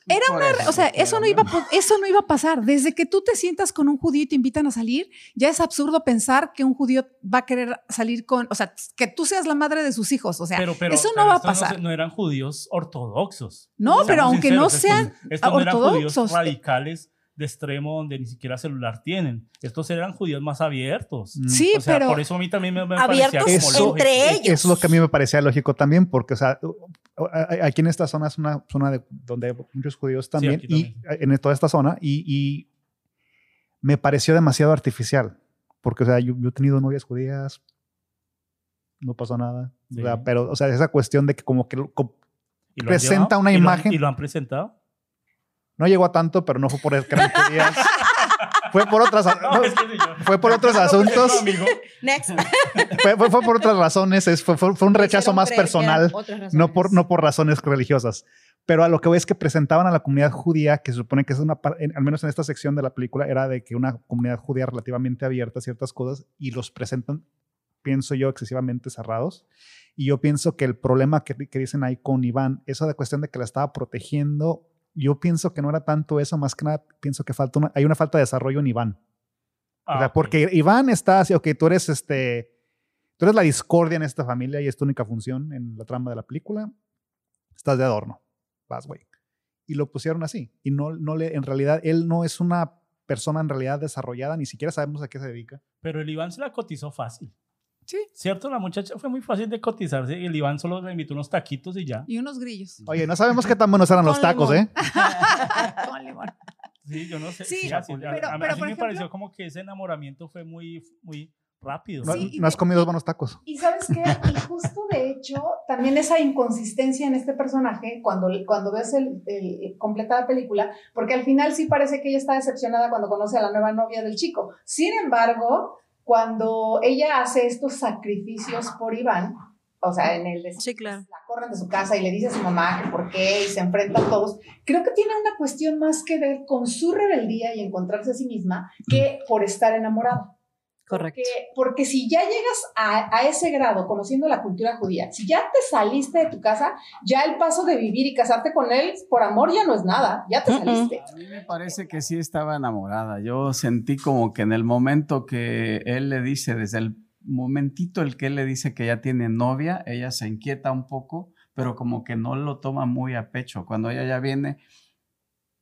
Speaker 8: Era una,
Speaker 6: eso,
Speaker 8: o sea, eso no iba, a eso no iba a pasar. Desde que tú te sientas con un judío y te invitan a salir, ya es absurdo pensar que un judío va a querer salir con, o sea, que tú seas la madre de sus hijos. O sea,
Speaker 5: pero, pero,
Speaker 8: eso
Speaker 5: pero
Speaker 8: no va a pasar.
Speaker 5: No, eran judíos ortodoxos.
Speaker 8: No, pero aunque no sean
Speaker 5: estos, estos no eran judíos
Speaker 8: ortodoxos.
Speaker 5: radicales de extremo donde ni siquiera celular tienen. Estos eran judíos más abiertos.
Speaker 7: Mm.
Speaker 8: Sí,
Speaker 5: o sea,
Speaker 8: pero
Speaker 5: por eso a mí también me, me
Speaker 2: Abiertos
Speaker 5: parecía como
Speaker 7: Eso-
Speaker 2: entre
Speaker 7: Eh,
Speaker 2: ellos.
Speaker 7: Eso es lo que a mí me parecía lógico también, porque, o sea, aquí en esta zona es una zona de, donde hay muchos judíos también,
Speaker 5: aquí
Speaker 7: y en toda esta zona, y, y me pareció demasiado artificial, porque, o sea, yo, yo he tenido novias judías, no pasó nada,
Speaker 5: Sí.
Speaker 7: o sea, pero, o sea, esa cuestión de que como que lo- co-
Speaker 5: ¿Y lo han
Speaker 7: presenta
Speaker 5: llevado?
Speaker 7: una
Speaker 5: ¿Y lo han-
Speaker 7: imagen.
Speaker 5: ¿Y lo han presentado?
Speaker 7: No llegó a tanto, pero no fue por que eran judías, (laughs) fue por otras,
Speaker 5: No, es que sí, yo-
Speaker 7: fue por otros asuntos.
Speaker 2: next. (laughs)
Speaker 7: fue, fue- fue por otras razones, es- fue, fue- fue un rechazo más personal. no por,
Speaker 2: razones.
Speaker 7: no por razones religiosas. Pero a lo que voy es que presentaban a la comunidad judía, que se supone que es una, en- al menos en esta sección de la película, era de que una comunidad judía relativamente abierta a ciertas cosas y los presentan, pienso yo, excesivamente cerrados. Y yo pienso que el problema que, que dicen ahí con Iván, eso de cuestión de que la estaba protegiendo, yo pienso que no era tanto eso, más que nada pienso que falta una, hay una falta de desarrollo en Iván.
Speaker 5: Ah,
Speaker 7: O sea,
Speaker 5: ok.
Speaker 7: porque Iván está así, ok, tú eres este, tú eres la discordia en esta familia y es tu única función en la trama de la película. Estás de adorno, vas, güey. Y lo pusieron así. Y no, no le, en realidad, él no es una persona en realidad desarrollada, ni siquiera sabemos a qué se dedica.
Speaker 5: Pero el Iván se la cotizó fácil.
Speaker 8: Sí.
Speaker 5: ¿Cierto? La muchacha fue muy fácil de cotizarse. El Iván solo le invitó unos taquitos y ya.
Speaker 8: y unos grillos.
Speaker 7: Oye, no sabemos qué tan buenos eran los tacos. ¿eh? (laughs)
Speaker 8: Con limón.
Speaker 5: Sí, yo no sé.
Speaker 8: Sí,
Speaker 5: así- a-
Speaker 8: pero-
Speaker 5: a, mí
Speaker 8: por
Speaker 5: me
Speaker 8: ejemplo-
Speaker 5: pareció como que ese enamoramiento fue muy, muy rápido.
Speaker 7: No,
Speaker 8: Sí,
Speaker 7: has comido buenos tacos.
Speaker 9: Y sabes qué, y justo de hecho, también esa inconsistencia en este personaje, cuando, cuando ves el, el- el- completa la película, porque al final sí parece que ella está decepcionada cuando conoce a la nueva novia del chico. Sin embargo, cuando ella hace estos sacrificios por Iván, o sea, en el de
Speaker 2: Sí, claro.
Speaker 9: la corren de su casa y le dice a su mamá que por qué y se enfrentan todos, creo que tiene una cuestión más que ver con su rebeldía y encontrarse a sí misma que por estar enamorada.
Speaker 2: Correcto.
Speaker 9: Porque, porque si ya llegas a, a ese grado conociendo la cultura judía, si ya te saliste de tu casa, ya el paso de vivir y casarte con él por amor ya no es nada, ya te saliste.
Speaker 6: A mí me parece que sí estaba enamorada. Yo sentí como que en el momento que él le dice, desde el momentito el que él le dice que ya tiene novia, ella se inquieta un poco, pero como que no lo toma muy a pecho. Cuando ella ya viene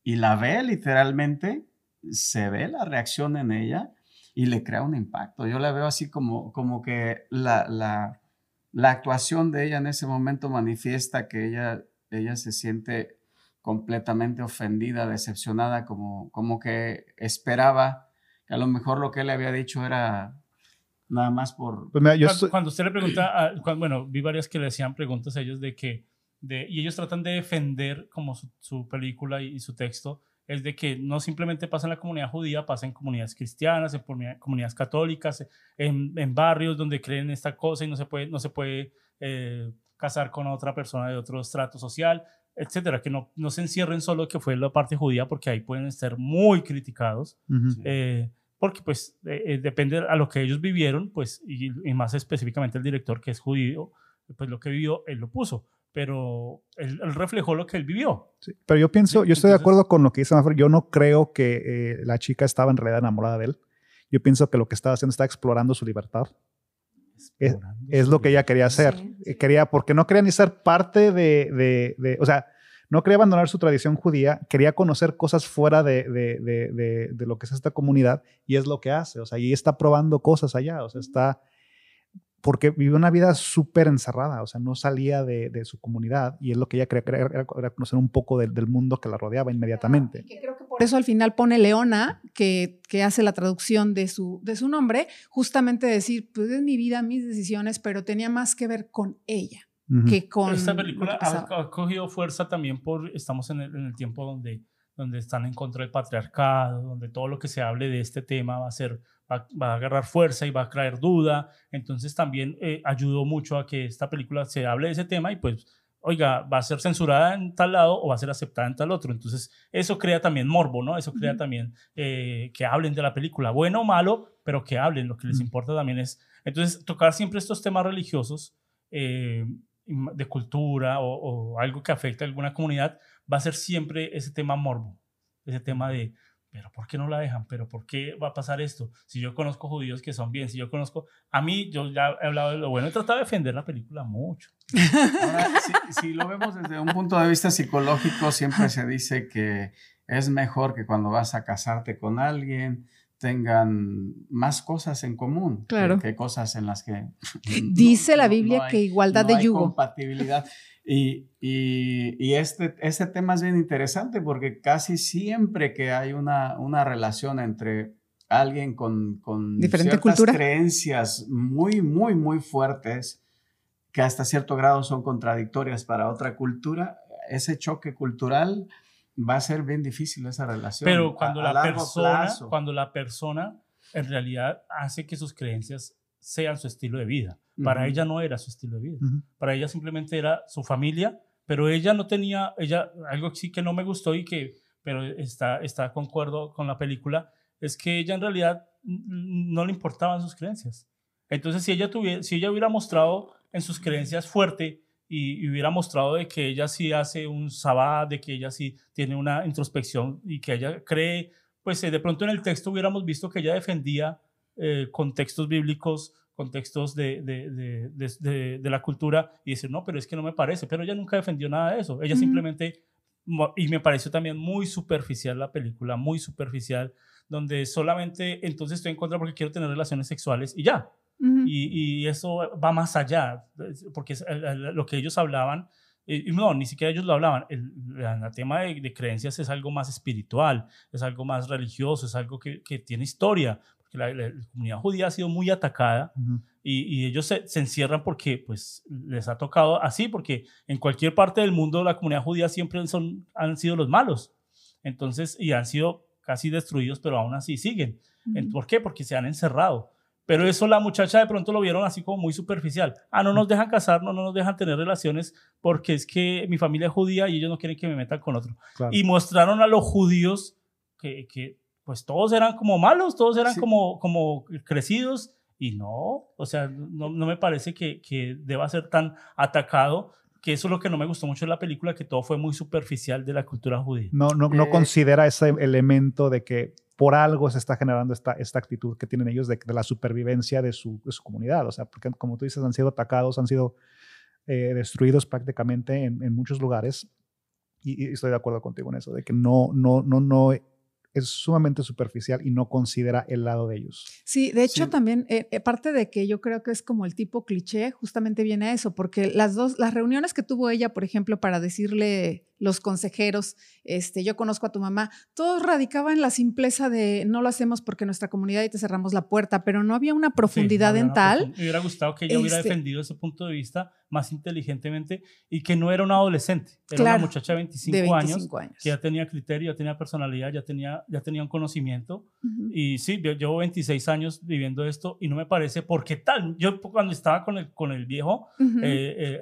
Speaker 6: y la ve literalmente, se ve la reacción en ella y le crea un impacto. Yo la veo así como, como que la, la, la actuación de ella en ese momento manifiesta que ella, ella se siente completamente ofendida, decepcionada, como, como que esperaba que a lo mejor lo que él le había dicho era nada más por...
Speaker 7: Pues mira, yo
Speaker 5: cuando,
Speaker 7: soy-
Speaker 5: cuando usted le pregunta, a- cuando- bueno, vi varias que le hacían preguntas a ellos de que, de, y ellos tratan de defender como su, su película y, y su texto, es de que no simplemente pasa en la comunidad judía, pasa en comunidades cristianas, en comunidad- comunidades católicas, en, en barrios donde creen esta cosa y no se puede, no se puede eh, casar con otra persona de otro estrato social, etcétera, que no, no se encierren solo que fue la parte judía, porque ahí pueden ser muy criticados. Eh, porque pues eh, eh, depende a lo que ellos vivieron, pues, y, y más específicamente el director que es judío, pues lo que vivió, él lo puso, pero él, él reflejó lo que él vivió.
Speaker 7: Sí, Pero yo pienso,
Speaker 5: Sí,
Speaker 7: yo estoy de acuerdo con lo que dice Maffer. Yo no creo que eh, la chica estaba en realidad enamorada de él. Yo pienso que lo que estaba haciendo está explorando su libertad. Es-
Speaker 5: Explorando
Speaker 7: Es
Speaker 5: su
Speaker 7: lo que ella quería hacer.
Speaker 2: Sí,
Speaker 7: Eh, Quería, porque no quería ni ser parte de, de- de- o sea, no quería abandonar su tradición judía, quería conocer cosas fuera de, de- de- de- de lo que es esta comunidad y es lo que hace. O sea, y está probando cosas allá. O sea, está, porque vivió una vida súper encerrada, o sea, no salía de, de su comunidad y es lo que ella quería, quería- era, era conocer un poco del, del mundo que la rodeaba inmediatamente.
Speaker 9: Que creo que por
Speaker 8: eso al final pone Leona, que, que hace la traducción de su, de su nombre, justamente decir, pues es mi vida, mis decisiones, pero tenía más que ver con ella. Que con
Speaker 5: Esta
Speaker 8: lo que
Speaker 5: película ha cogido fuerza también por, estamos en el, en el tiempo donde, donde están en contra del patriarcado, donde todo lo que se hable de este tema va a ser, va, va a agarrar fuerza y va a traer duda. Entonces también eh, ayudó mucho a que esta película se hable de ese tema y pues, oiga, va a ser censurada en tal lado o va a ser aceptada en tal otro. Entonces eso crea también morbo, ¿no? Eso crea también eh, que hablen de la película, bueno o malo, pero que hablen. Lo que les importa también es, entonces, tocar siempre estos temas religiosos. eh, de cultura o, o algo que afecte a alguna comunidad, va a ser siempre ese tema morbo, ese tema de, pero ¿por qué no la dejan? ¿Pero por qué va a pasar esto? Si yo conozco judíos que son bien, si yo conozco, a mí, yo ya he hablado de lo bueno, he tratado de defender la película mucho.
Speaker 6: Ahora, si, si lo vemos desde un punto de vista psicológico, siempre se dice que es mejor que cuando vas a casarte con alguien tengan más cosas en común que-
Speaker 8: Claro.
Speaker 6: que, cosas en las que
Speaker 8: Dice
Speaker 6: no-
Speaker 8: la
Speaker 6: no-
Speaker 8: Biblia
Speaker 6: no hay-
Speaker 8: que igualdad
Speaker 6: no
Speaker 8: de
Speaker 6: hay
Speaker 8: yugo.
Speaker 6: compatibilidad. Y, y- y este, este tema es bien interesante porque casi siempre que hay una, una relación entre alguien con, con
Speaker 8: Diferente
Speaker 6: ciertas
Speaker 8: cultura.
Speaker 6: creencias muy, muy, muy fuertes, que hasta cierto grado son contradictorias para otra cultura, ese choque cultural va a ser bien difícil esa relación.
Speaker 5: Pero
Speaker 6: a-
Speaker 5: cuando
Speaker 6: a
Speaker 5: la
Speaker 6: largo
Speaker 5: persona,
Speaker 6: plazo.
Speaker 5: cuando la persona en realidad hace que sus creencias sean su estilo de vida. Para ella no era su estilo de vida. Para ella simplemente era su familia, pero ella no tenía, ella, algo sí que no me gustó y que, pero está, está concuerdo con la película, es que ella en realidad no le importaban sus creencias. Entonces, si ella, tuviera, si ella hubiera mostrado en sus creencias fuerte y, y hubiera mostrado de que ella sí hace un sabbat, de que ella sí tiene una introspección y que ella cree, pues eh, de pronto en el texto hubiéramos visto que ella defendía eh, contextos bíblicos, contextos de, de, de, de, la cultura y decir, no, pero es que no me parece, pero ella nunca defendió nada de eso. Ella simplemente, y me pareció también muy superficial la película, muy superficial, donde solamente entonces estoy en contra porque quiero tener relaciones sexuales y ya. Y, y eso va más allá, porque es lo que ellos hablaban, y no, ni siquiera ellos lo hablaban, el, el tema de, de creencias es algo más espiritual, es algo más religioso, es algo que, que tiene historia, porque la, la- comunidad judía ha sido muy atacada
Speaker 7: Ujú.
Speaker 5: y, y ellos se, se encierran porque pues les ha tocado así, porque en cualquier parte del mundo la comunidad judía siempre son, han sido los malos, entonces, y han sido casi destruidos, pero aún así siguen. En- ¿Por qué? Porque se han encerrado. Pero eso la muchacha de pronto lo vieron así como muy superficial. Ah, no nos dejan casarnos, no nos dejan tener relaciones porque es que mi familia es judía y ellos no quieren que me metan con otro.
Speaker 7: Claro.
Speaker 5: Y mostraron a los judíos que, que, pues todos eran como malos, todos eran
Speaker 6: Sí.
Speaker 5: como, como crecidos y no, o sea, no, no me parece que, que deba ser tan atacado, que eso es lo que no me gustó mucho de la película, que todo fue muy superficial de la cultura judía.
Speaker 7: No, no, no
Speaker 6: Eh,
Speaker 7: considera ese elemento de que por algo se está generando esta, esta actitud que tienen ellos de, de la supervivencia de su, de su comunidad. O sea, porque como tú dices, han sido atacados, han sido eh, destruidos prácticamente en, en muchos lugares. Y, y estoy de acuerdo contigo en eso, de que no, no, no, no es sumamente superficial y no considera el lado de ellos.
Speaker 8: Sí, de hecho
Speaker 6: Sí.
Speaker 8: también, eh, eh, parte de que yo creo que es como el tipo cliché, justamente viene a eso, porque las dos, las reuniones que tuvo ella, por ejemplo, para decirle los consejeros, este, yo conozco a tu mamá, todo radicaba en la simpleza de no lo hacemos porque nuestra comunidad y te cerramos la puerta, pero no había una profundidad
Speaker 5: Sí, no,
Speaker 8: en tal.
Speaker 5: profund- Me hubiera gustado que ella hubiera
Speaker 8: Este-
Speaker 5: defendido ese punto de vista más inteligentemente y que no era una adolescente, era
Speaker 8: Claro,
Speaker 5: una muchacha de 25,
Speaker 8: de
Speaker 5: años
Speaker 8: 25 años.
Speaker 5: que ya tenía criterio, ya tenía personalidad, ya tenía, ya tenía un conocimiento. Y sí, yo llevo 26 años viviendo esto y no me parece porque tal. Yo cuando estaba con el, con el viejo, eh, eh,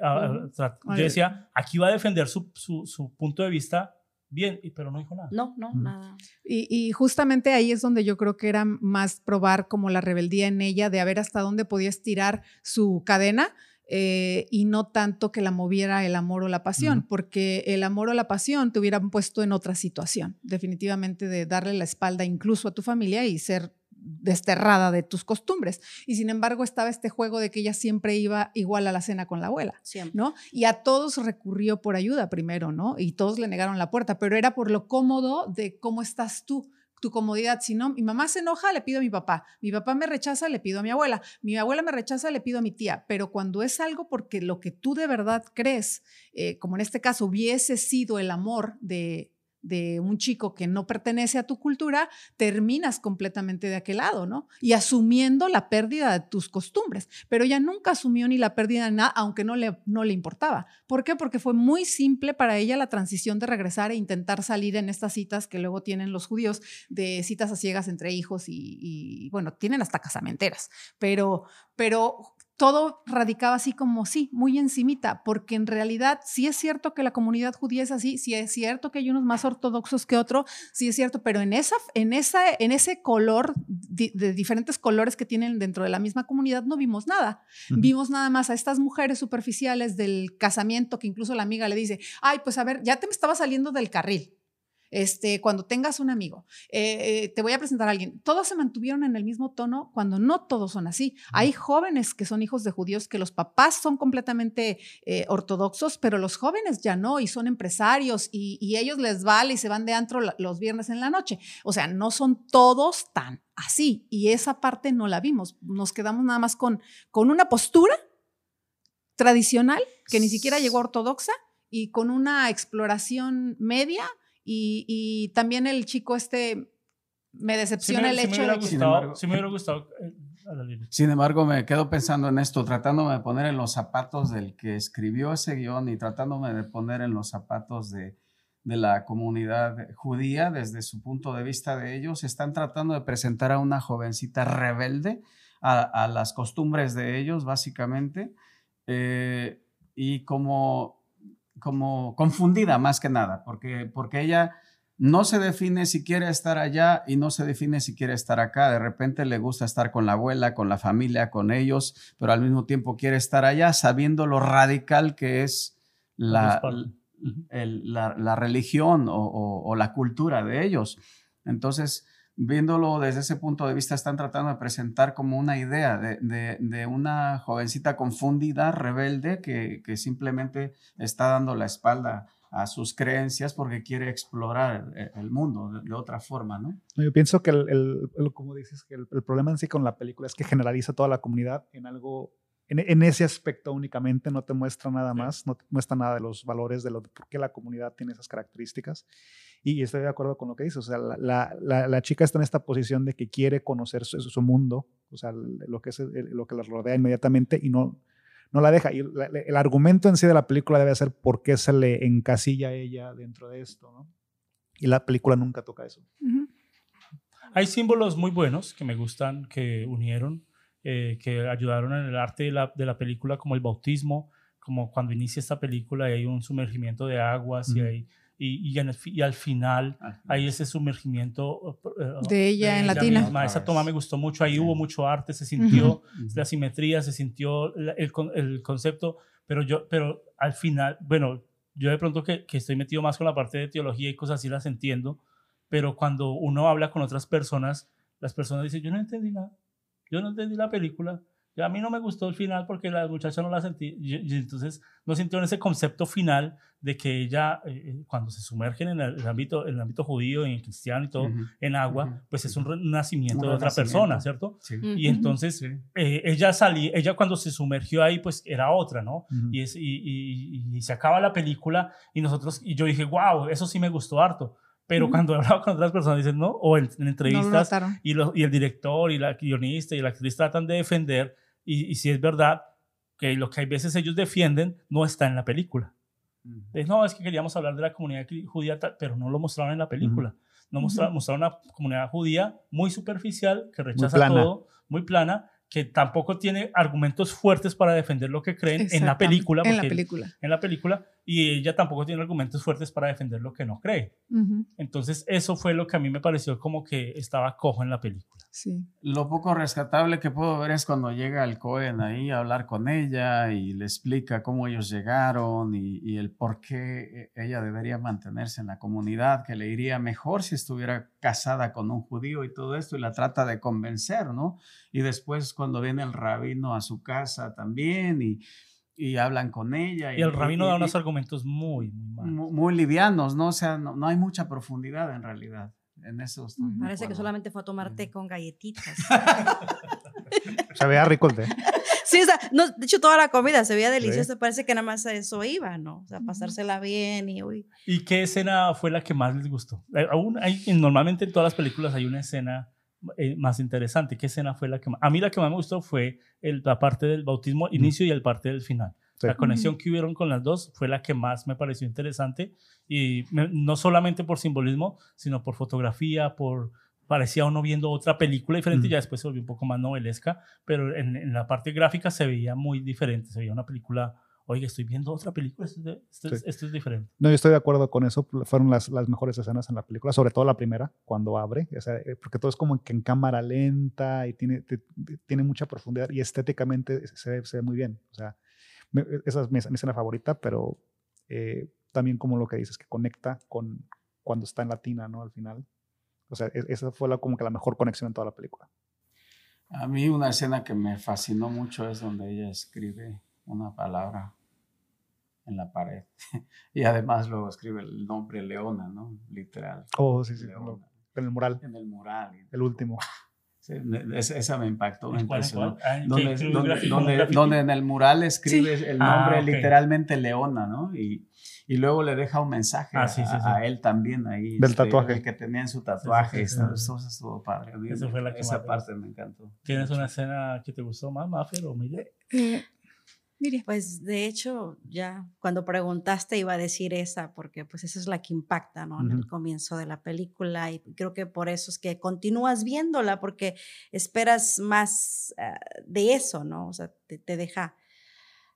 Speaker 5: yo decía, aquí va a defender su, su, su punto de vista bien, y- pero no dijo nada.
Speaker 2: No, no, nada.
Speaker 8: Y, y justamente ahí es donde yo creo que era más probar como la rebeldía en ella de a ver hasta dónde podía estirar su cadena eh, y no tanto que la moviera el amor o la pasión, porque el amor o la pasión te hubieran puesto en otra situación, definitivamente de darle la espalda incluso a tu familia y ser desterrada de tus costumbres. Y sin embargo estaba este juego de que ella siempre iba igual a la cena con la abuela.
Speaker 2: Siempre.
Speaker 8: ¿no? Y a todos recurrió por ayuda primero, ¿no? Y todos le negaron la puerta, pero era por lo cómodo de cómo estás tú, tu comodidad. Si no, mi mamá se enoja, le pido a mi papá. Mi papá me rechaza, le pido a mi abuela. Mi abuela me rechaza, le pido a mi tía. Pero cuando es algo porque lo que tú de verdad crees, eh, como en este caso hubiese sido el amor de de un chico que no pertenece a tu cultura, terminas completamente de aquel lado, ¿no? Y asumiendo la pérdida de tus costumbres. Pero ella nunca asumió ni la pérdida de nada, aunque no le, no le importaba. ¿Por qué? Porque fue muy simple para ella la transición de regresar e intentar salir en estas citas que luego tienen los judíos, de citas a ciegas entre hijos y, y bueno, tienen hasta casamenteras. Pero, pero todo radicaba así como sí, muy encimita, porque en realidad sí es cierto que la comunidad judía es así, sí es cierto que hay unos más ortodoxos que otros, sí es cierto, pero en, esa, en, esa, en ese color de diferentes colores que tienen dentro de la misma comunidad no vimos nada. Vimos nada más a estas mujeres superficiales del casamiento que incluso la amiga le dice, ay, pues a ver, ya te me estaba saliendo del carril. Este, cuando tengas un amigo, eh, eh, te voy a presentar a alguien. Todos se mantuvieron en el mismo tono cuando no todos son así. Hay jóvenes que son hijos de judíos que los papás son completamente eh, ortodoxos, pero los jóvenes ya no y son empresarios y, y ellos les vale y se van de antro los viernes en la noche. O sea, no son todos tan así y esa parte no la vimos. Nos quedamos nada más con, con una postura tradicional que ni siquiera llegó a ortodoxa y con una exploración media y, y también el chico este me
Speaker 5: Sí
Speaker 8: decepciona
Speaker 5: me,
Speaker 8: el
Speaker 5: sí me
Speaker 8: hecho
Speaker 5: hubiera
Speaker 8: de
Speaker 5: gustado,
Speaker 6: embargo-
Speaker 5: sí me hubiera gustado eh, a la Lili.
Speaker 6: Sin embargo, me quedo pensando en esto, tratándome de poner en los zapatos del que escribió ese guion y tratándome de poner en los zapatos de, de la comunidad judía desde su punto de vista de ellos. Están tratando de presentar a una jovencita rebelde a, a las costumbres de ellos, básicamente, eh, y como, como confundida más que nada, porque, porque ella no se define si quiere estar allá y no se define si quiere estar acá. De repente le gusta estar con la abuela, con la familia, con ellos, pero al mismo tiempo quiere estar allá sabiendo lo radical que es la, el- la, la religión o, o- o la cultura de ellos. Entonces, viéndolo desde ese punto de vista, están tratando de presentar como una idea de, de- de una jovencita confundida, rebelde, que, simplemente está dando la espalda a sus creencias porque quiere explorar el, el mundo de, otra forma, ¿no?
Speaker 7: Yo pienso que, el, el- como dices, que el problema en sí con la película es que generaliza toda la comunidad en algo, en, en ese aspecto únicamente, no te muestra nada más, no te muestra nada de los valores, de lo, de por qué la comunidad tiene esas características. Y estoy de acuerdo con lo que dices, o sea, la, la- la- la chica está en esta posición de que quiere conocer su, su mundo, o sea, lo que, es el- lo que la rodea inmediatamente y no, no la deja. Y la- el argumento en sí de la película debe ser por qué se le encasilla a ella dentro de esto, ¿no? Y la película nunca toca eso.
Speaker 8: Ujú.
Speaker 5: Hay símbolos muy buenos que me gustan, que unieron, eh, que ayudaron en el arte de la, de la película, como el bautismo, como cuando inicia esta película y hay un sumergimiento de aguas y,
Speaker 7: Ujú.
Speaker 5: hay, y, y en el y al final hay ese sumergimiento eh,
Speaker 8: De ella en latina.
Speaker 5: misma. Esa toma me gustó mucho, ahí
Speaker 6: Sí.
Speaker 5: hubo mucho arte, se sintió
Speaker 6: Ujú.
Speaker 5: la simetría, se sintió la- el, con- el concepto, pero yo, pero al final, bueno, yo de pronto que, que estoy metido más con la parte de teología y cosas así las entiendo, pero cuando uno habla con otras personas, las personas dicen, yo no entendí nada, yo no entendí la película, a mí no me gustó el final porque la muchacha no la sentí, y, y entonces no sintieron ese concepto final de que ella, eh, cuando se sumergen en el, el ámbito, en el ámbito judío, en cristiano y todo,
Speaker 6: Ujú.
Speaker 5: en agua,
Speaker 6: Ujú.
Speaker 5: pues es un re- nacimiento
Speaker 6: Un
Speaker 5: de otra
Speaker 6: renacimiento.
Speaker 5: persona, ¿cierto?
Speaker 6: Sí.
Speaker 5: Y
Speaker 2: Ujú.
Speaker 5: entonces
Speaker 6: Sí.
Speaker 5: eh, ella salí, ella cuando se sumergió ahí, pues era otra, ¿no? Y, es, y, y- y se acaba la película y nosotros, y yo dije, wow, eso sí me gustó harto. Pero
Speaker 8: Ujú.
Speaker 5: cuando (laughs) he hablado con otras personas, dicen, no, o en, en
Speaker 8: No lo
Speaker 5: entrevistas, y, lo- y el director y la guionista y la actriz tratan de defender, y, y si es verdad que lo que hay veces ellos defienden no está en la película. Es, no, es que queríamos hablar de la comunidad judía, tal", pero no lo mostraron en la película. No mostraron, mostraron una comunidad judía muy superficial, que rechaza
Speaker 7: plana.
Speaker 5: todo, muy plana, que tampoco tiene argumentos fuertes para defender lo que creen en la película.
Speaker 8: En la película.
Speaker 5: En la película, y ella tampoco tiene argumentos fuertes para defender lo que no cree.
Speaker 8: Ujú,
Speaker 5: Entonces, eso fue lo que a mí me pareció como que estaba cojo en la película.
Speaker 8: Sí.
Speaker 6: Lo poco rescatable que puedo ver es cuando llega el Cohen ahí a hablar con ella y le explica cómo ellos llegaron y, y el por qué ella debería mantenerse en la comunidad, que le iría mejor si estuviera casada con un judío y todo esto, y la trata de convencer, ¿no? Y después cuando viene el rabino a su casa también y, y hablan con ella.
Speaker 5: Y el rabino
Speaker 6: y-
Speaker 5: da
Speaker 6: y-
Speaker 5: unos argumentos muy, muy
Speaker 6: muy livianos, ¿no? O sea, no, no hay mucha profundidad en realidad. En eso estoy.
Speaker 2: Parece que solamente fue a tomar té con galletitas. (laughs)
Speaker 7: Se vea rico el té.
Speaker 2: sí, (laughs) Sí, o sea, no, de hecho toda la comida se veía deliciosa, parece que nada más a eso iba, ¿no? O sea, pasársela bien y uy.
Speaker 5: ¿Y qué escena fue la que más les gustó? Eh, Aún hay, normalmente en todas las películas hay una escena eh, más interesante. ¿Qué escena fue la que más? A mí la que más me gustó fue el- la parte del bautismo inicio y el parte del final.
Speaker 7: Sí.
Speaker 5: La conexión que hubieron con las dos fue la que más me pareció interesante y me- no solamente por simbolismo, sino por fotografía, por parecía uno viendo otra película diferente,
Speaker 7: Mm.
Speaker 5: ya después se volvió un poco más novelesca, pero en, en la parte gráfica se veía muy diferente, se veía una película, oye, estoy viendo otra película, esto esto es-
Speaker 7: Sí.
Speaker 5: esto es diferente.
Speaker 7: No, yo estoy de acuerdo con eso. Fueron las, las mejores escenas en la película, sobre todo la primera, cuando abre, o sea, eh, porque todo es como que en cámara lenta y tiene, te- te- tiene mucha profundidad y estéticamente se ve, se ve muy bien. O sea, me- esa es mi, mi escena favorita, pero eh, también como lo que dices, que conecta con cuando está en latina, ¿no? Al final. O sea, es- esa fue la, como que la mejor conexión en toda la película.
Speaker 6: A mí una escena que me fascinó mucho es donde ella escribe una palabra en la pared. (laughs) y además luego escribe el nombre Leona, ¿no? Literal.
Speaker 7: Oh, sí, sí.
Speaker 6: Leona.
Speaker 7: en el mural,
Speaker 6: En el mural.
Speaker 7: el último.
Speaker 6: Sí, esa, me impactó, me
Speaker 5: ¿En cuál, en
Speaker 6: impresionó.
Speaker 5: Ah.
Speaker 6: Donde,
Speaker 5: ¿Escribe
Speaker 6: donde- donde- (laughs) donde en el mural escribe el
Speaker 5: Ah,
Speaker 6: nombre
Speaker 5: ok.
Speaker 6: literalmente Leona, ¿no? Y, y luego le deja un mensaje
Speaker 5: Ah,
Speaker 6: a,
Speaker 5: sí, sí, sí.
Speaker 6: a él también ahí.
Speaker 7: Del
Speaker 6: este,
Speaker 7: tatuaje.
Speaker 6: el que tenía en su tatuaje.
Speaker 5: sí, sí.
Speaker 6: Eso, eso estuvo padre. A
Speaker 5: Esa fue la que
Speaker 6: esa parte me encantó.
Speaker 5: ¿Tienes una escena que te gustó más, Maffer o Miguel?
Speaker 8: Eh,
Speaker 2: Pues de hecho, ya cuando preguntaste iba a decir esa, porque pues esa es la que impacta, ¿no? En el comienzo de la película y creo que por eso es que continúas viéndola, porque esperas más ah, de eso, ¿no? O sea, te, te deja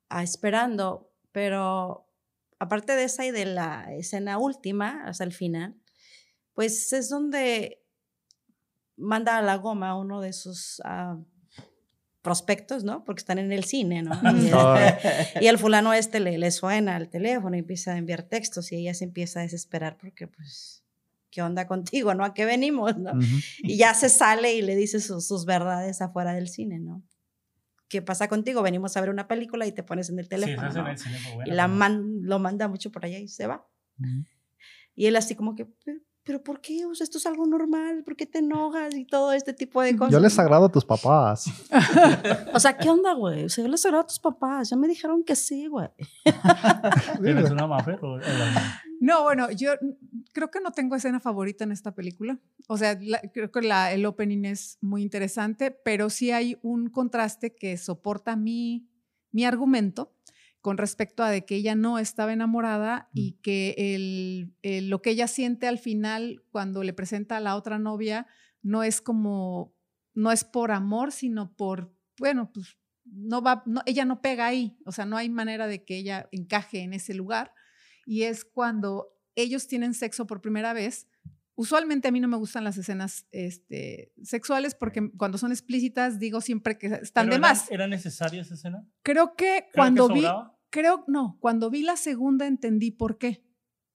Speaker 2: ah, esperando, pero aparte de esa y de la escena última, hasta el final, pues es donde manda a la goma uno de sus ah, prospectos, ¿no? Porque están en el cine, ¿no? (laughs) Y, y el fulano este le, le suena al teléfono y empieza a enviar textos y ella se empieza a desesperar porque pues, ¿qué onda contigo, no? ¿A qué venimos, no? Y ya se sale y le dice sus, sus verdades afuera del cine, ¿no? ¿Qué pasa contigo? Venimos a ver una película y te pones en el
Speaker 5: Sí,
Speaker 2: teléfono,
Speaker 5: escena
Speaker 2: ¿no?
Speaker 5: cine fue
Speaker 2: Y la man- lo manda mucho por allá y se va. Y él así como que, "¿Pero- ¿por qué? O sea, esto es algo normal, ¿por qué te enojas? Y todo este tipo de cosas.
Speaker 7: Yo les agrado a tus papás. (laughs)
Speaker 2: O sea, ¿qué onda, güey? O sea, yo les agrado a tus papás, ya me dijeron que sí, güey. (laughs)
Speaker 5: ¿Tienes una la-
Speaker 8: No, bueno, yo creo que no tengo escena favorita en esta película. O sea, la- creo que la- el opening es muy interesante, pero sí hay un contraste que soporta mi, mi argumento con respecto a de que ella no estaba enamorada y que el, el- lo que ella siente al final cuando le presenta a la otra novia no es como, no es por amor, sino por, bueno, pues no va, no, ella no pega ahí, o sea, no hay manera de que ella encaje en ese lugar y es cuando ellos tienen sexo por primera vez. Usualmente a mí no me gustan las escenas este, sexuales porque cuando son explícitas digo siempre que están
Speaker 5: ¿Pero
Speaker 8: de
Speaker 5: era-
Speaker 8: más.
Speaker 5: ¿Era necesaria esa escena?
Speaker 8: Creo que
Speaker 5: ¿Creo que
Speaker 8: cuando vi,
Speaker 5: sobraba?
Speaker 8: creo, no, cuando vi la segunda entendí por qué.